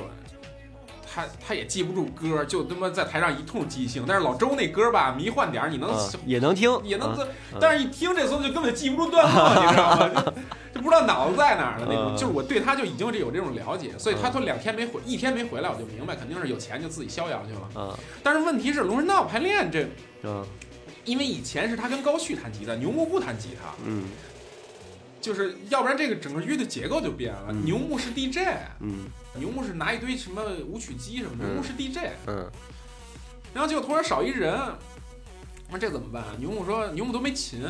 他他也记不住歌，就他妈在台上一通即兴。但是老周那歌吧，迷幻点儿，你能也能听，也能。但是一听这候就根本记不住段落，你知道吗？就就不知道脑子在哪儿的那种。就是我对他就已经有这种了解，所以他说两天没回，一天没回来，我就明白肯定是有钱就自己逍遥去了。嗯。但是问题是龙神道排练这，嗯，因为以前是他跟高旭弹吉他，牛木不弹吉他，嗯。就是要不然这个整个乐的结构就变了。牛木是 DJ，嗯，牛木是拿一堆什么舞曲机什么，牛木是 DJ，嗯，然后结果突然少一人，那这怎么办？牛木说牛木都没琴，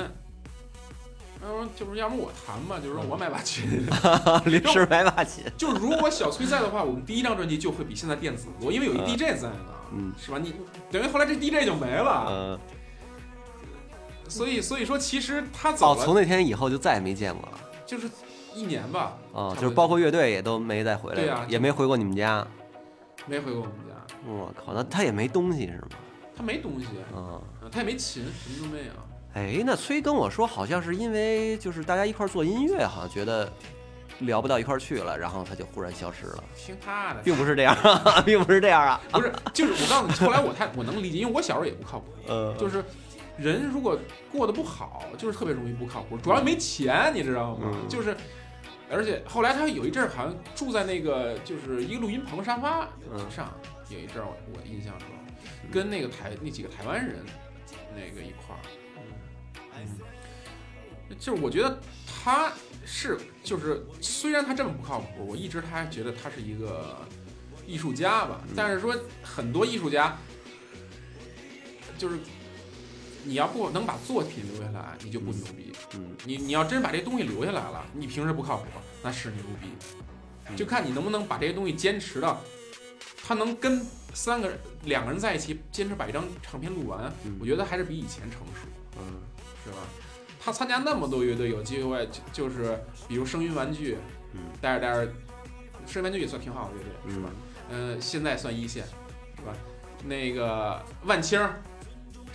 他说就是要不我弹吧，就是说我买把琴，临时买把琴。就是如果小崔在的话，我们第一张专辑就会比现在电子多，因为有一 DJ 在呢，嗯，是吧？你等于后来这 DJ 就没了，嗯。所以，所以说，其实他走了。哦，从那天以后就再也没见过了。就是一年吧。哦，就是包括乐队也都没再回来。对呀，也没回过你们家。没回过我们家。我靠，那他也没东西是吗？他没东西。嗯。他也没琴，什么都没有。哎，那崔跟我说，好像是因为就是大家一块做音乐，好像觉得聊不到一块去了，然后他就忽然消失了。听他的，并不是这样，并不是这样啊。不是，就是我告诉你，后来我太我能理解，因为我小时候也不靠谱。嗯。就是。人如果过得不好，就是特别容易不靠谱，主要没钱，你知道吗？就是，而且后来他有一阵儿好像住在那个就是一个录音棚沙发上，有一阵儿我印象中，跟那个台那几个台湾人那个一块儿，嗯，就是我觉得他是就是虽然他这么不靠谱，我一直他还觉得他是一个艺术家吧，但是说很多艺术家就是。你要不能把作品留下来，你就不牛逼。嗯，你你要真把这东西留下来了，你平时不靠谱，那是牛逼。就看你能不能把这些东西坚持到，他能跟三个两个人在一起坚持把一张唱片录完，我觉得还是比以前成熟。嗯，是吧？他参加那么多乐队，有机会就就是比如声音玩具，嗯，带着带着，声音玩具也算挺好的乐队，是吧？嗯，现在算一线，是吧？那个万青。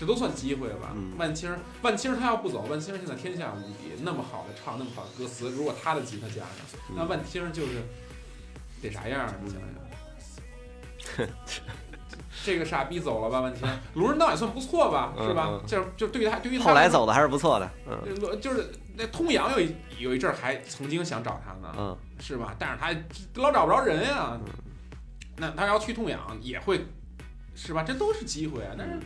这都算机会吧。万青，万青他要不走，万青现在天下无敌，那么好的唱，那么好的歌词，如果他的吉他加上，那万青就是得啥样？你想想，这个傻逼走了吧？万青，卢人道也算不错吧？是吧？就就对于他，对于他后来走的还是不错的。嗯，就是那通阳有一有一阵还曾经想找他呢，嗯，是吧？但是他老找不着人呀。那他要去通阳也会，是吧？这都是机会啊。但是。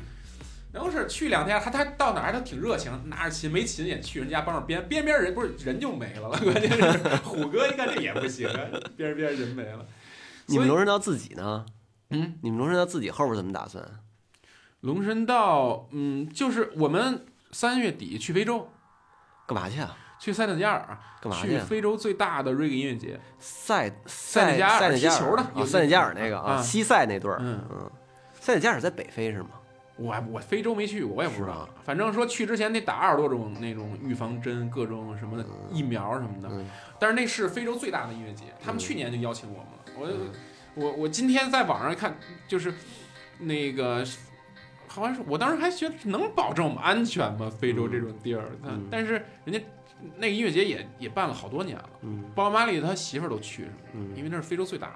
都是去两天，他他到哪儿他挺热情，拿着琴没琴也去人家帮着编编编人不是人就没了了，关键是虎哥一看这也不行，编着编人没了。你们龙神道自己呢？嗯，你们龙神道自己后边怎么打算？龙神道，嗯，就是我们三月底去非洲，干嘛去啊？去塞内加尔，干嘛去？非洲最大的瑞格音乐节，塞塞内加尔踢球的，有塞内加尔那个啊，西塞那对儿，嗯嗯，塞内加尔在北非是吗？我我非洲没去过，我也不知道。反正说去之前得打二十多种那种预防针，各种什么疫苗什么的。但是那是非洲最大的音乐节，他们去年就邀请我们了。我我我今天在网上看，就是那个好像是我当时还觉得能保证我们安全吗？非洲这种地儿，但是人家那个音乐节也也办了好多年了。包马里他媳妇儿都去，因为那是非洲最大的。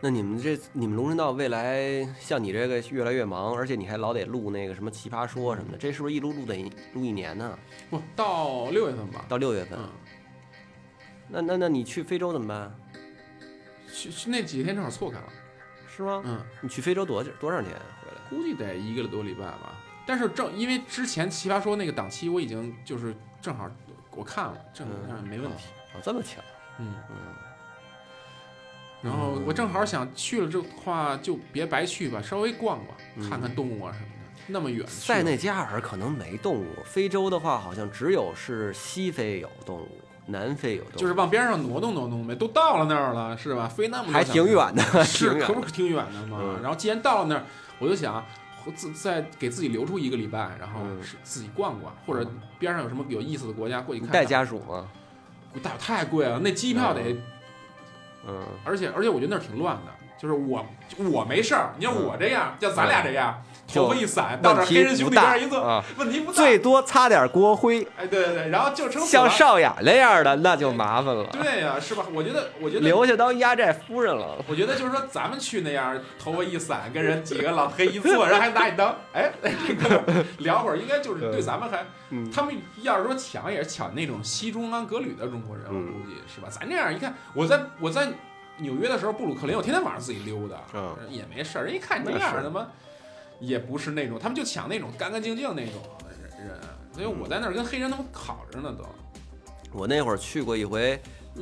那你们这你们龙神道未来像你这个越来越忙，而且你还老得录那个什么奇葩说什么的，这是不是一录录得录一年呢？不到六月份吧？到六月份。那那那你去非洲怎么办？去去那几天正好错开了。是吗？嗯，你去非洲多久多长时间回来？估计得一个多礼拜吧。但是正因为之前奇葩说那个档期我已经就是正好我看了，正好没问题。哦，这么巧。嗯嗯。然后我正好想去了这话就别白去吧，稍微逛逛，看看动物啊什么的。那么远，塞内加尔可能没动物。非洲的话，好像只有是西非有动物，南非有动物。就是往边上挪动挪动呗，都到了那儿了，是吧？飞那么还挺远的，是可不挺远的嘛。然后既然到了那儿，我就想自再给自己留出一个礼拜，然后是自己逛逛，或者边上有什么有意思的国家过去看。带家属吗？带太贵了，那机票得。嗯，而且而且我觉得那儿挺乱的，就是我我没事儿，你像我这样，像咱俩这样，头发一散，到那黑人兄弟边一坐，问题不大，最多擦点锅灰。哎，对对对，然后就成像邵雅那样的，那就麻烦了。对呀，是吧？我觉得，我觉得留下当压寨夫人了。我觉得就是说，咱们去那样，头发一散，跟人几个老黑一坐，然后还拿你当，哎，这个聊会儿，应该就是对咱们还，他们要是说抢，也是抢那种西装革履的中国人，我估计是吧？咱这样一看，我在我在。纽约的时候，布鲁克林，我天天晚上自己溜达，也没事儿。人一看你那样，他妈也不是那种，他们就抢那种干干净净那种人。所以我在那儿跟黑人他们好着呢都。我那会儿去过一回，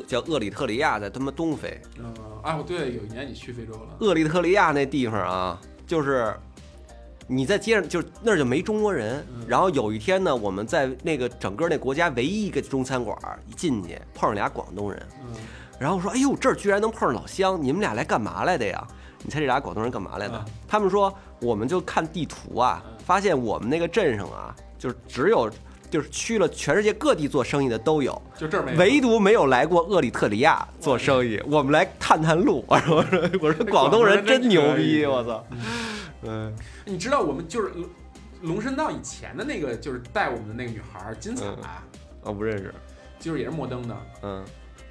叫厄里特里亚，在他妈东非。嗯，啊，对，有一年你去非洲了。厄里特里亚那地方啊，就是你在街上，就那儿就没中国人。然后有一天呢，我们在那个整个那国家唯一一个中餐馆一进去，碰上俩广东人。然后说：“哎呦，这儿居然能碰上老乡！你们俩来干嘛来的呀？你猜这俩广东人干嘛来的？他们说，我们就看地图啊，发现我们那个镇上啊，就是只有就是去了全世界各地做生意的都有，就这儿没，唯独没有来过厄里特里亚做生意。我们来探探路。我说，我说广东人真牛逼！我操，嗯，你知道我们就是龙神道以前的那个，就是带我们的那个女孩金彩，我不认识，就是也是摩登的，嗯。”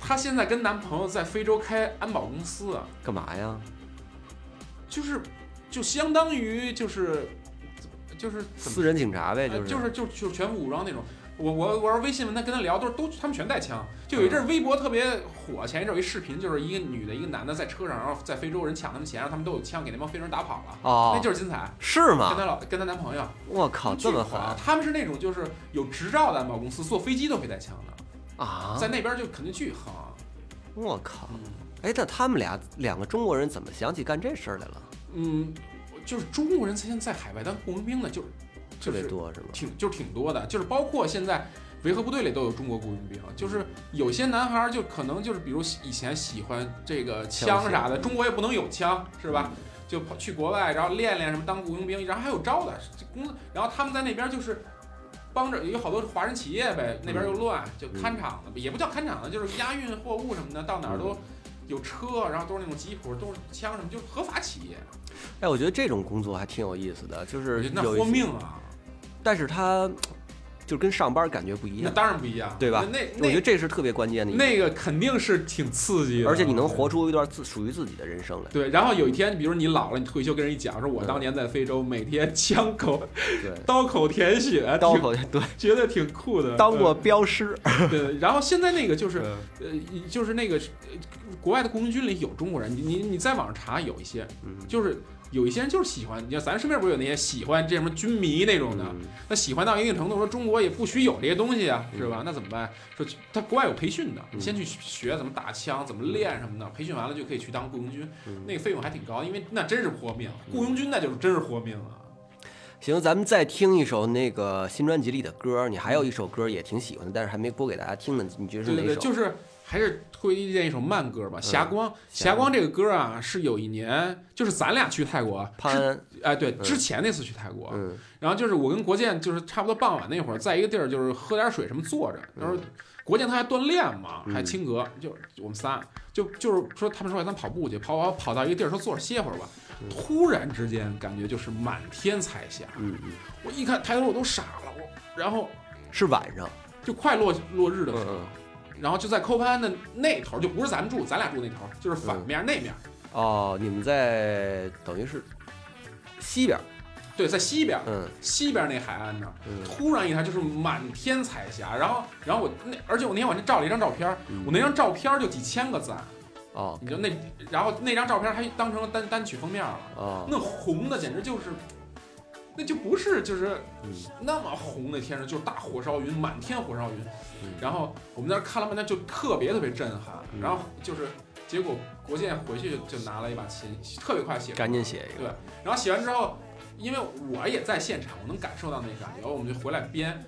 她现在跟男朋友在非洲开安保公司，干嘛呀？就是，就相当于就是，就是私人警察呗，就是就是就就全副武装那种。我我我玩微信问他跟他聊，都是都他们全带枪。就有一阵微博特别火，前一阵有一视频，就是一个女的，一个男的在车上，然后在非洲人抢他们钱，然后他们都有枪，给那帮非洲人打跑了。哦，那就是金彩，是吗？跟他老跟他男朋友，我靠，这么狠！他们是那种就是有执照的安保公司，坐飞机都会带枪的。啊，在那边就肯定巨横，我靠！哎，那他们俩两个中国人怎么想起干这事儿来了？嗯，就是中国人现在在海外当雇佣兵的，就是特别多是吧？挺就是挺多的，就是包括现在维和部队里都有中国雇佣兵，就是有些男孩就可能就是比如以前喜欢这个枪啥的，中国也不能有枪是吧？就跑去国外，然后练练什么当雇佣兵，然后还有招的工，然后他们在那边就是。帮着有好多华人企业呗，那边又乱，就看场的，也不叫看场的，就是押运货物什么的，到哪儿都有车，然后都是那种吉普，都是枪什么，就合法企业。哎，我觉得这种工作还挺有意思的，就是那活命啊，但是他。就跟上班感觉不一样，那当然不一样，对吧？那我觉得这是特别关键的。那个肯定是挺刺激的，而且你能活出一段自属于自己的人生来。对，然后有一天，比如你老了，你退休跟人一讲，说我当年在非洲，每天枪口、刀口舔血，刀口对，觉得挺酷的，当过镖师。对，然后现在那个就是，呃，就是那个国外的雇佣军里有中国人，你你你在网上查有一些，就是。有一些人就是喜欢，你像咱身边不是有那些喜欢这什么军迷那种的，那喜欢到一定程度，说中国也不许有这些东西啊，是吧？那怎么办？说他国外有培训的，你先去学怎么打枪，怎么练什么的，培训完了就可以去当雇佣军，那个费用还挺高，因为那真是活命，雇佣军那就是真是活命啊。行，咱们再听一首那个新专辑里的歌，你还有一首歌也挺喜欢的，但是还没播给大家听呢，你觉得是哪首？就是。还是推荐一首慢歌吧，《霞光》。霞光这个歌啊，是有一年，就是咱俩去泰国，潘，哎，对，之前那次去泰国，然后就是我跟国建，就是差不多傍晚那会儿，在一个地儿，就是喝点水什么坐着。他说国建他还锻炼嘛，还清格，就我们仨，就就是说他们说咱跑步去，跑跑跑到一个地儿说坐着歇会儿吧。突然之间感觉就是满天彩霞，嗯嗯，我一看抬头我都傻了，我然后是晚上，就快落落日的时候。然后就在扣潘的那头，就不是咱们住，咱俩住那头，就是反面，那面。哦，你们在等于是。西边。对，在西边。嗯。西边那海岸那。嗯。突然一下就是满天彩霞，然后然后我，那，而且我那天晚上照了一张照片，我那张照片就几千个赞。哦，你就那，然后那张照片还当成了单单曲封面了。哦。那红的简直就是。那就不是，就是那么红的天上，就是大火烧云，满天火烧云。然后我们在那看了半天，就特别特别震撼。然后就是，结果国建回去就就拿了一把琴，特别快写，赶紧写一个。对，然后写完之后，因为我也在现场，我能感受到那感觉，我们就回来编。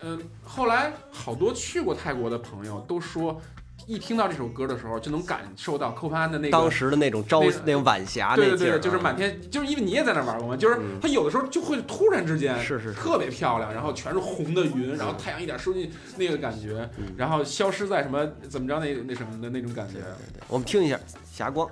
嗯，后来好多去过泰国的朋友都说。一听到这首歌的时候，就能感受到寇潘安的那，当时的那种朝，那种晚霞，对对对，就是满天，就是因为你也在那玩过嘛，就是他有的时候就会突然之间，是是，特别漂亮，然后全是红的云，然后太阳一点收进那个感觉，然后消失在什么，怎么着那那什么的那种感觉。我们听一下，霞光。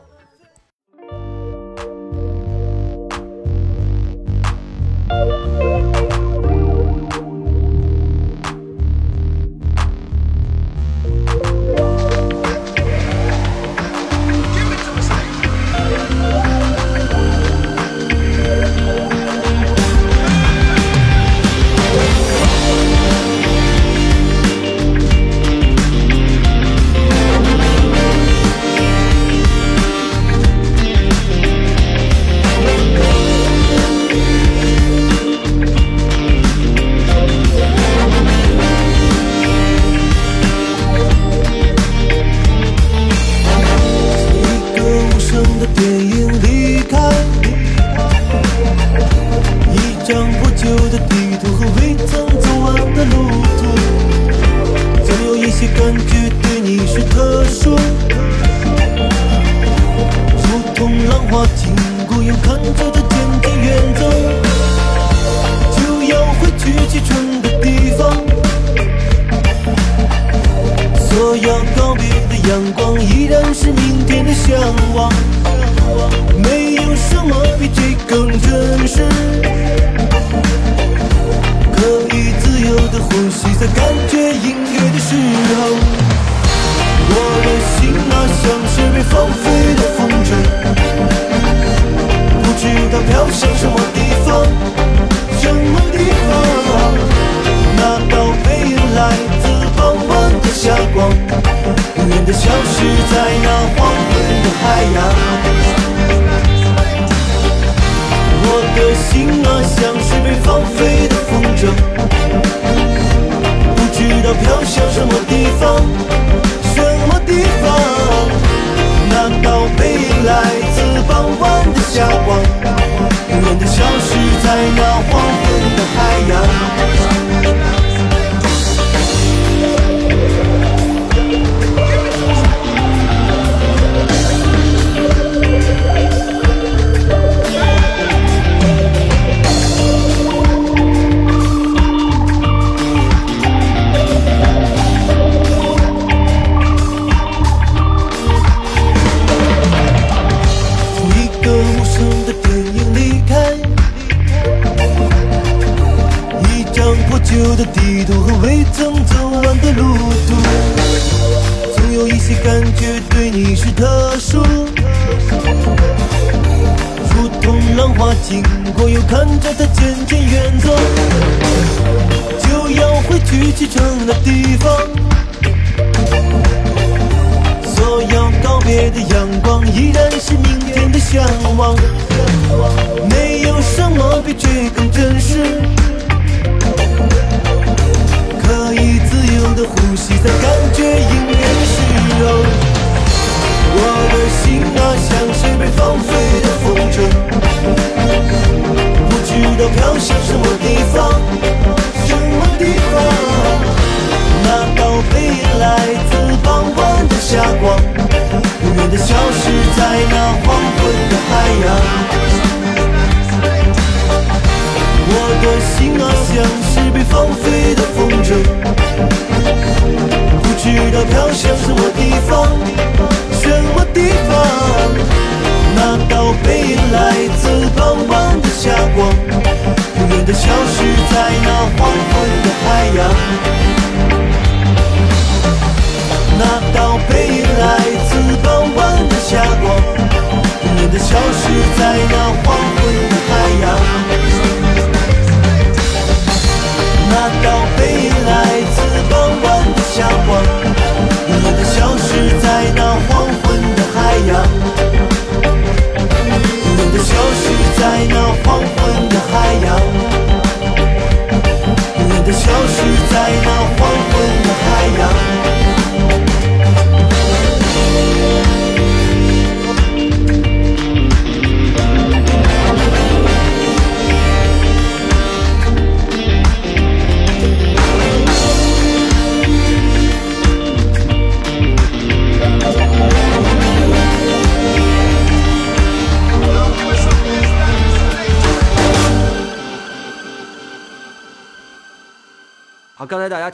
在那。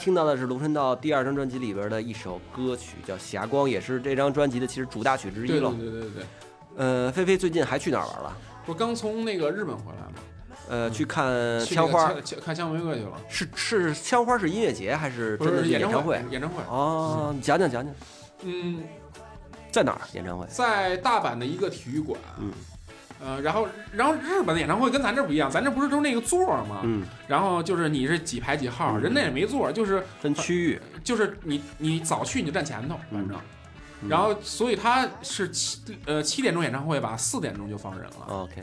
听到的是龙神道第二张专辑里边的一首歌曲，叫《霞光》，也是这张专辑的其实主打曲之一了对。对对对，呃，菲菲最近还去哪儿玩了？不是刚从那个日本回来吗？呃，去看枪花，枪看枪玫瑰去了，是是枪花是音乐节还是不真的是是演唱演唱会？演唱会。哦，你讲讲讲讲，嗯，在哪儿演唱会？在大阪的一个体育馆。嗯。呃，然后，然后日本的演唱会跟咱这不一样，咱这不是都是那个座儿吗？嗯，然后就是你是几排几号，嗯人那也没座儿，就是分区域。就是你你早去你就站前头，反正。嗯然后，所以他是七呃七点钟演唱会吧，四点钟就放人了。哦 OK，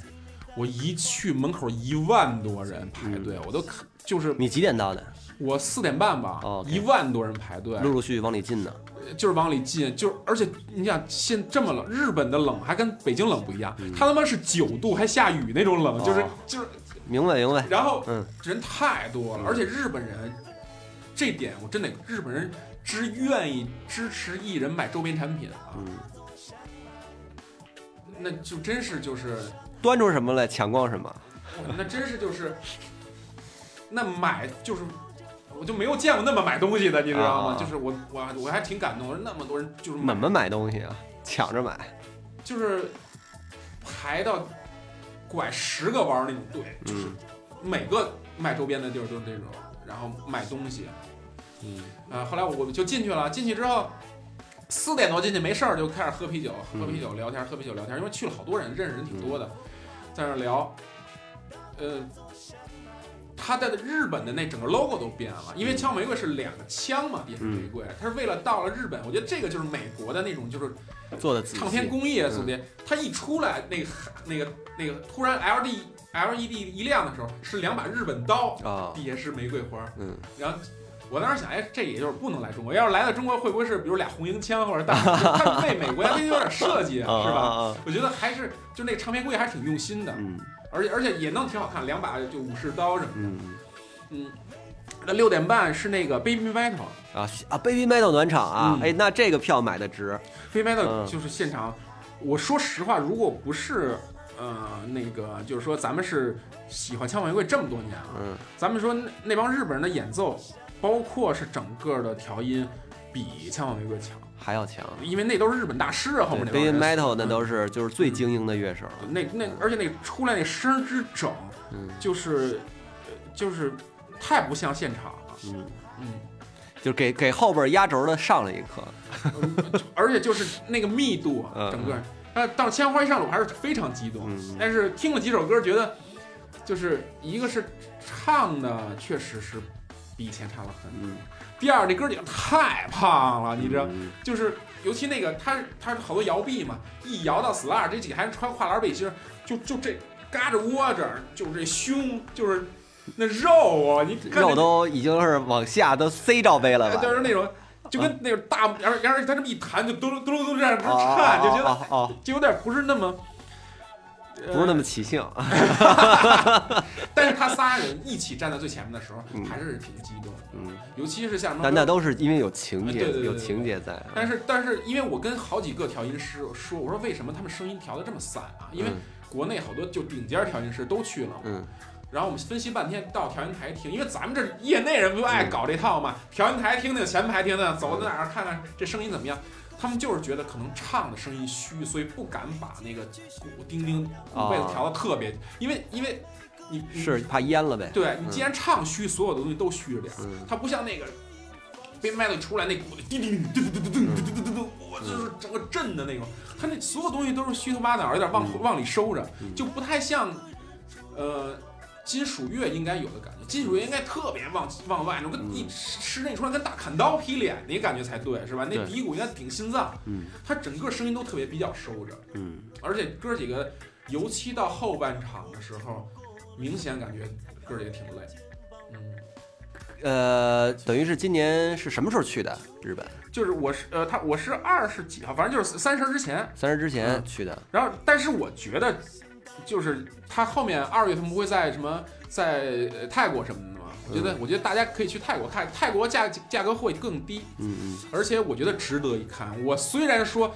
我一去门口一万多人排队，我都看就是你几点到的？我四点半吧，一万多人排队，陆陆续续往里进呢。就是往里进，就是而且你想现这么冷，日本的冷还跟北京冷不一样，他他妈是九度还下雨那种冷，就是就是，明白明白。然后嗯人太多了，嗯而且日本人这点我真得，日本人之愿意支持艺人买周边产品啊，嗯，那就真是就是，端出什么来抢光什么。那真是就是，那买就是。我就没有见过那么买东西的，你知道吗？啊就是我我我还挺感动，我说那么多人就是怎么买东西啊？抢着买。就是排到拐十个弯儿那种队，就是嗯每个卖周边的地儿都是这种，然后买东西。嗯啊，后来我们就进去了，进去之后四点多进去没事儿，就开始喝啤酒，喝啤酒聊天，喝啤酒聊天，因为去了好多人，认识人挺多的，在那儿聊。呃，他的日本的那整个 logo 都变了，因为枪玫瑰是两个枪嘛，也是玫瑰，它是为了到了日本，我觉得这个就是美国的那种就是做的。唱片工业总监，它一出来，那个那个那个突然 L D L E D 一亮的时候，是两把日本刀，啊，底下是玫瑰花。嗯，然后我当时想，哎，这也就是不能来中国，要是来到中国，会不会是比如俩红缨枪或者大？他们为美国呀，这有点设计，是 啊吧？啊？我觉得还是就那个唱片工业还是挺用心的，嗯而且而且也弄挺好看，两把就武士刀什么的。嗯嗯，那六点半是那个 Baby Metal。啊啊！Baby Metal 暖场啊，嗯哎，那这个票买的值。Baby Metal 就是现场，我说实话，如果不是呃那个，就是说咱们是喜欢枪玫瑰这么多年了，嗯咱们说那那帮日本人的演奏，包括是整个的调音，比枪玫瑰强，还要强。因为那都是日本大师啊，后面那帮 Baby。Metal 那嗯都是就是最精英的乐手。那那而且那出来那声之整，嗯就是呃就是太不像现场了，嗯，嗯。就给给后边压轴的上了一课。而且就是那个密度整个，呃，到枪花一上来，我还是非常激动。嗯但是听了几首歌，觉得就是一个是唱的确实是比以前差了很多，嗯，第二这哥几个太胖了，你知道，嗯就是尤其那个他他好多摇臂嘛，一摇到 slar，这几个还穿跨栏背心儿，就就这嘎着窝这儿，就是这胸，就是那肉啊，你看肉那都已经是往下都塞罩杯了吧？就是那种。就跟那种大，然后然后他这么一弹，就嘟噜嘟噜嘟噜这样哦哦颤，就觉得就有点不是那么，不是那么。起兴。但是他仨人一起站在最前面的时候，嗯还是挺激动，嗯，尤其是像什么。但那都是因为有情节对对，对有对情节在。但是但是，因为我跟好几个调音师说，我说为什么他们声音调的这么散啊？因为嗯国内好多就顶尖调音师都去了，嗯然后我们分析半天到调音台听，因为咱们这业内人不就爱搞这套嘛，调音台听听，前排听听，走到哪儿看看这声音怎么样。他们就是觉得可能唱的声音虚，所以不敢把那个鼓叮叮鼓贝子调的特别，因为因为你你是怕淹了呗。对你既然唱虚，所有的东西都虚着点儿，嗯。它不像那个被麦子出来那鼓叮叮叮叮叮叮叮叮叮叮，我就是整个震的那种，它那所有东西都是虚头巴脑，有点往嗯往里收着，嗯就不太像呃金属乐应该有的感觉。金属乐应该特别往往外，那种跟嗯一使那出来跟大砍刀劈脸那感觉才对，是吧？那鼻骨应该顶心脏，嗯它整个声音都特别比较收着。嗯而且哥几个，尤其到后半场的时候，明显感觉哥几个挺累。嗯，呃，等于是今年是什么时候去的日本？就是我是呃他我是二十几号，反正就是三十之前。三十之前去的。然后，但是我觉得，就是他后面二月份不会在什么在泰国什么的吗？我觉得，我觉得大家可以去泰国看，泰国价价格会更低。嗯嗯。而且我觉得值得一看。我虽然说，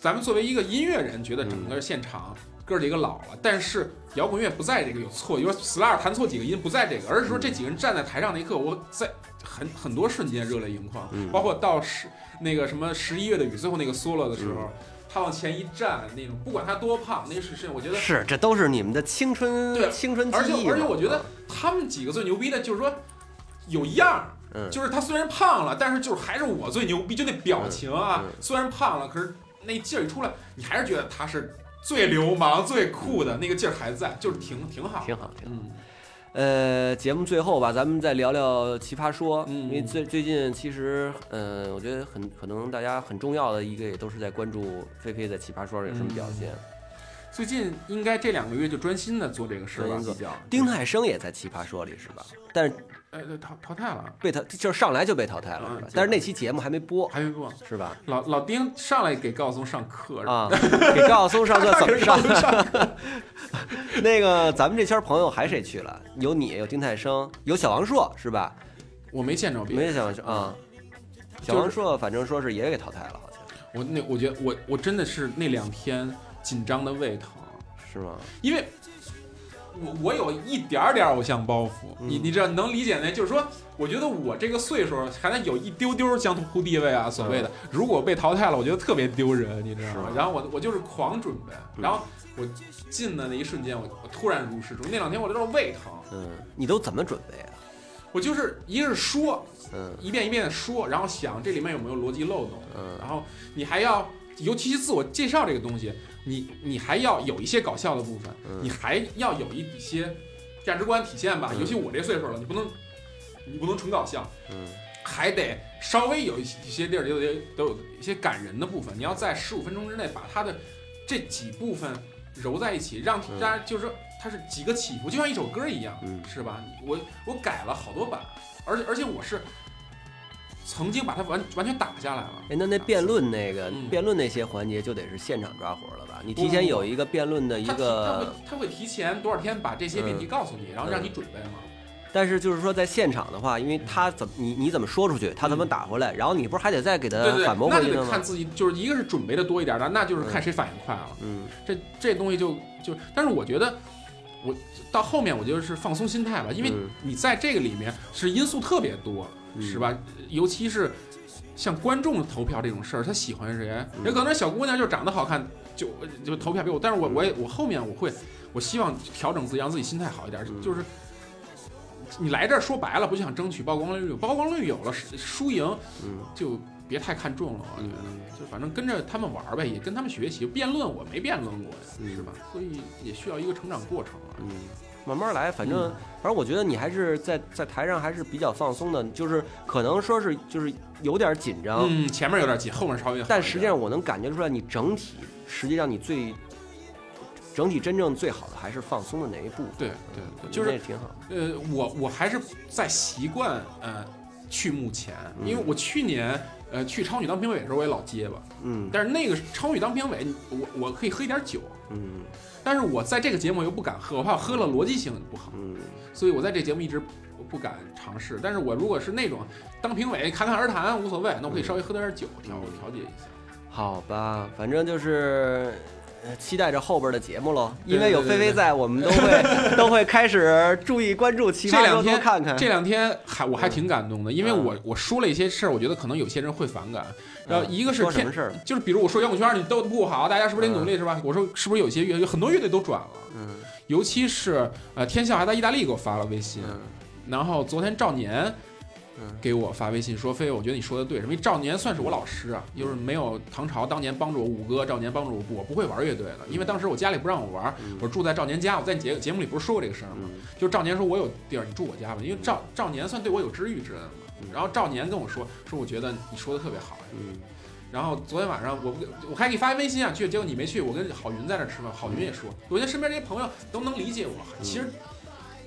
咱们作为一个音乐人，觉得整个现场。哥几个老了，但是摇滚乐不在这个有错，有 Slar 弹错几个音不在这个，而是说这几个人站在台上那一刻，我在很很多瞬间热泪盈眶，包括到十那个什么十一月的雨最后那个 solo 的时候，他往前一站，那种不管他多胖，那是是我觉得是这都是你们的青春对青春记忆，而且而且我觉得他们几个最牛逼的就是说有样儿，就是他虽然胖了，但是就是还是我最牛逼，就那表情啊，虽然胖了，可是那劲儿一出来，你还是觉得他是。最流氓、最酷的那个劲儿还在，就是挺挺好，挺好，挺好。呃，节目最后吧，咱们再聊聊《奇葩说》，因为最最近其实，嗯，我觉得很可能大家很重要的一个也都是在关注菲菲在《奇葩说》有什么表现。最近应该这两个月就专心的做这个事吧？丁太升也在《奇葩说》里是吧？但是。呃，淘淘汰了，被淘就是上来就被淘汰了，是吧？但是那期节目还没播，还没播，是吧？老老丁上来给高晓松上课啊，给高晓松上课 怎么上？那个咱们这圈朋友还谁去了？有你，有丁太升，有小王硕，是吧？我没见着别人，没小王硕啊。小王硕反正说是也给淘汰了，好像。我那我觉得我我真的是那两天紧张的胃疼，是吗？因为。我我有一点点偶像包袱，你你知道能理解那？就是说，我觉得我这个岁数还能有一丢丢江湖地位啊，所谓的。如果被淘汰了，我觉得特别丢人，你知道吗？然后我我就是狂准备，然后我进的那一瞬间，我我突然如释重。那两天我都是胃疼。嗯，你都怎么准备啊？我就是一个是说，嗯，一遍一遍的说，然后想这里面有没有逻辑漏洞，嗯，然后你还要，尤其是自我介绍这个东西。你你还要有一些搞笑的部分，你还要有一些价值观体现吧。尤其我这岁数了，你不能你不能纯搞笑，嗯，还得稍微有一些地儿有有都有一些感人的部分。你要在十五分钟之内把它的这几部分揉在一起，让大家就是说它是几个起伏，就像一首歌一样，是吧？我我改了好多版，而且而且我是。曾经把它完完全打下来了。哎，那那辩论那个辩论那些环节就得是现场抓活了吧？你提前有一个辩论的一个，他会他会提前多少天把这些命题告诉你，然后让你准备吗。但是就是说在现场的话，因为他怎么你你怎么说出去，他怎么打回来，然后你不是还得再给他反驳回去吗？那得看自己，就是一个是准备的多一点的，那就是看谁反应快了。嗯，这这东西就就，但是我觉得我到后面我觉得是放松心态吧，因为你在这个里面是因素特别多。是吧？尤其是像观众投票这种事儿，他喜欢谁？也可能小姑娘就长得好看，就就投票给我。但是我我也我后面我会，我希望调整自己，让自己心态好一点。就是你来这儿说白了，不就想争取曝光率？曝光率有了，输赢就别太看重了。我觉得，就反正跟着他们玩呗，也跟他们学习。辩论我没辩论过呀，是吧？所以也需要一个成长过程啊。嗯。慢慢来，反正反正我觉得你还是在在台上还是比较放松的，就是可能说是就是有点紧张，嗯，前面有点紧，后面稍微，但实际上我能感觉出来，你整体实际上你最整体真正最好的还是放松的那一步，对对，就是挺好。呃，我我还是在习惯呃去幕前，因为我去年呃去超女当评委的时候我也老结巴，嗯，但是那个超女当评委，我我可以喝一点酒，嗯。但是我在这个节目又不敢喝，我怕喝了逻辑性不好，嗯，所以我在这节目一直不敢尝试。但是我如果是那种当评委侃侃而谈无所谓，那我可以稍微喝点酒调调节一下。好吧，反正就是期待着后边的节目喽。因为有菲菲在，我们都会 都会开始注意关注。这两天看看，这两天还我还挺感动的，因为我我说了一些事儿，我觉得可能有些人会反感。然后一个是什么事儿？就是比如我说摇滚圈你都不好，大家是不是得努力是吧？我说是不是有些乐有很多乐队都转了？嗯，尤其是呃天笑还在意大利给我发了微信，然后昨天赵年给我发微信说飞，我觉得你说的对，因为赵年算是我老师啊，就是没有唐朝当年帮助我五哥，赵年帮助我，我不会玩乐队的，因为当时我家里不让我玩，我住在赵年家，我在节节目里不是说过这个事儿吗？就赵年说我有地儿，你住我家吧，因为赵赵年算对我有知遇之恩。然后赵年跟我说说，我觉得你说的特别好。嗯。然后昨天晚上我我还给你发微信啊，去，结果你没去。我跟郝云在那吃饭，郝云也说，我觉得身边这些朋友都能理解我。其实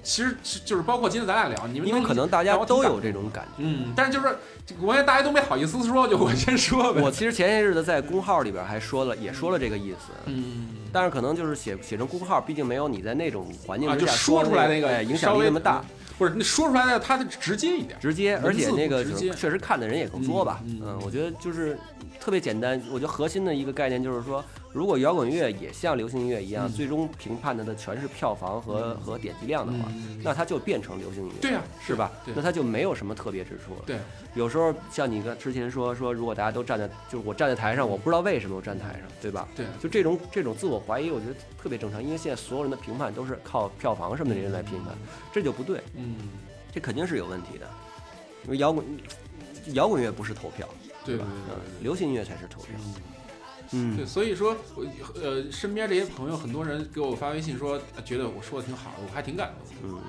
其实就是包括今天咱俩聊，你们因为可能大家都有这种感觉，嗯，但是就是我也大家都没好意思说，就我先说呗。我其实前些日子在公号里边还说了，也说了这个意思，嗯，但是可能就是写写成公号，毕竟没有你在那种环境之下说出来那个影响力那么大。不是，那说出来的它的直接一点，直接，而且那个确实看的人也更多吧。嗯，我觉得就是特别简单。我觉得核心的一个概念就是说，如果摇滚乐也像流行音乐一样，最终评判的的全是票房和和点击量的话，那它就变成流行音乐。对呀，是吧？那它就没有什么特别之处。对，有时候像你跟之前说说，如果大家都站在，就是我站在台上，我不知道为什么我站台上，对吧？对，就这种这种自我怀疑，我觉得特别正常，因为现在所有人的评判都是靠票房什么的人来评判，这就不对。嗯。这肯定是有问题的，因为摇滚摇滚乐不是投票，对吧？嗯，流行音乐才是投票。嗯，对，所以说，我呃，身边这些朋友，很多人给我发微信说，觉得我说的挺好的，我还挺感动。嗯，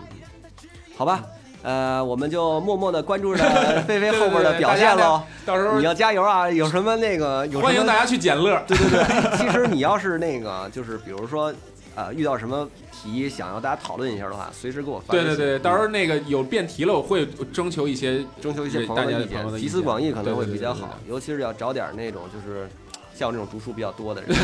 好吧，呃，我们就默默的关注着 菲菲后边的表现喽。到时候你要加油啊！有什么那个，有欢迎大家去捡乐。对对对，其实你要是那个，就是比如说。呃，遇到什么题想要大家讨论一下的话，随时给我发。对对对，到时候那个有变题了，我会征求一些征求一些朋友的意见，集思广益可能会比较好。尤其是要找点那种就是像我这种读书比较多的人。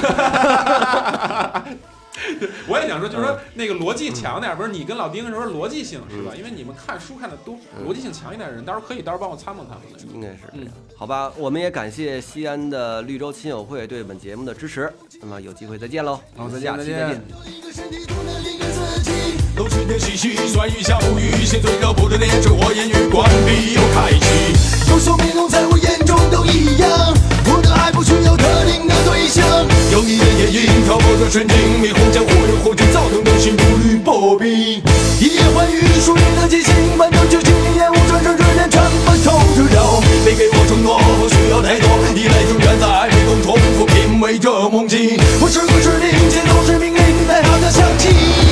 我也想说，就是说那个逻辑强点，不是你跟老丁说逻辑性是吧？因为你们看书看的多，逻辑性强一点的人，到时候可以到时候帮我参谋参谋的。应该是，嗯，好吧，我们也感谢西安的绿洲亲友会对本节目的支持。那么有机会再见喽，好，再见，再见。楼梯的唏嘘，酸雨下沐浴，心最热不断的燃烧，火焰欲关闭又开启。优秀面容在我眼中都一样，我的爱不需要特定的对象。有腻的夜莺，跳过这神经，霓虹将忽远忽近，躁动内心如履薄冰。一夜欢愉，输赢的激情，反正剧情也无转折，人全被透制掉。别给我承诺，不需要太多，依赖就全在被动重复品味着梦境。我是个指令，都是命令，在他的枪击。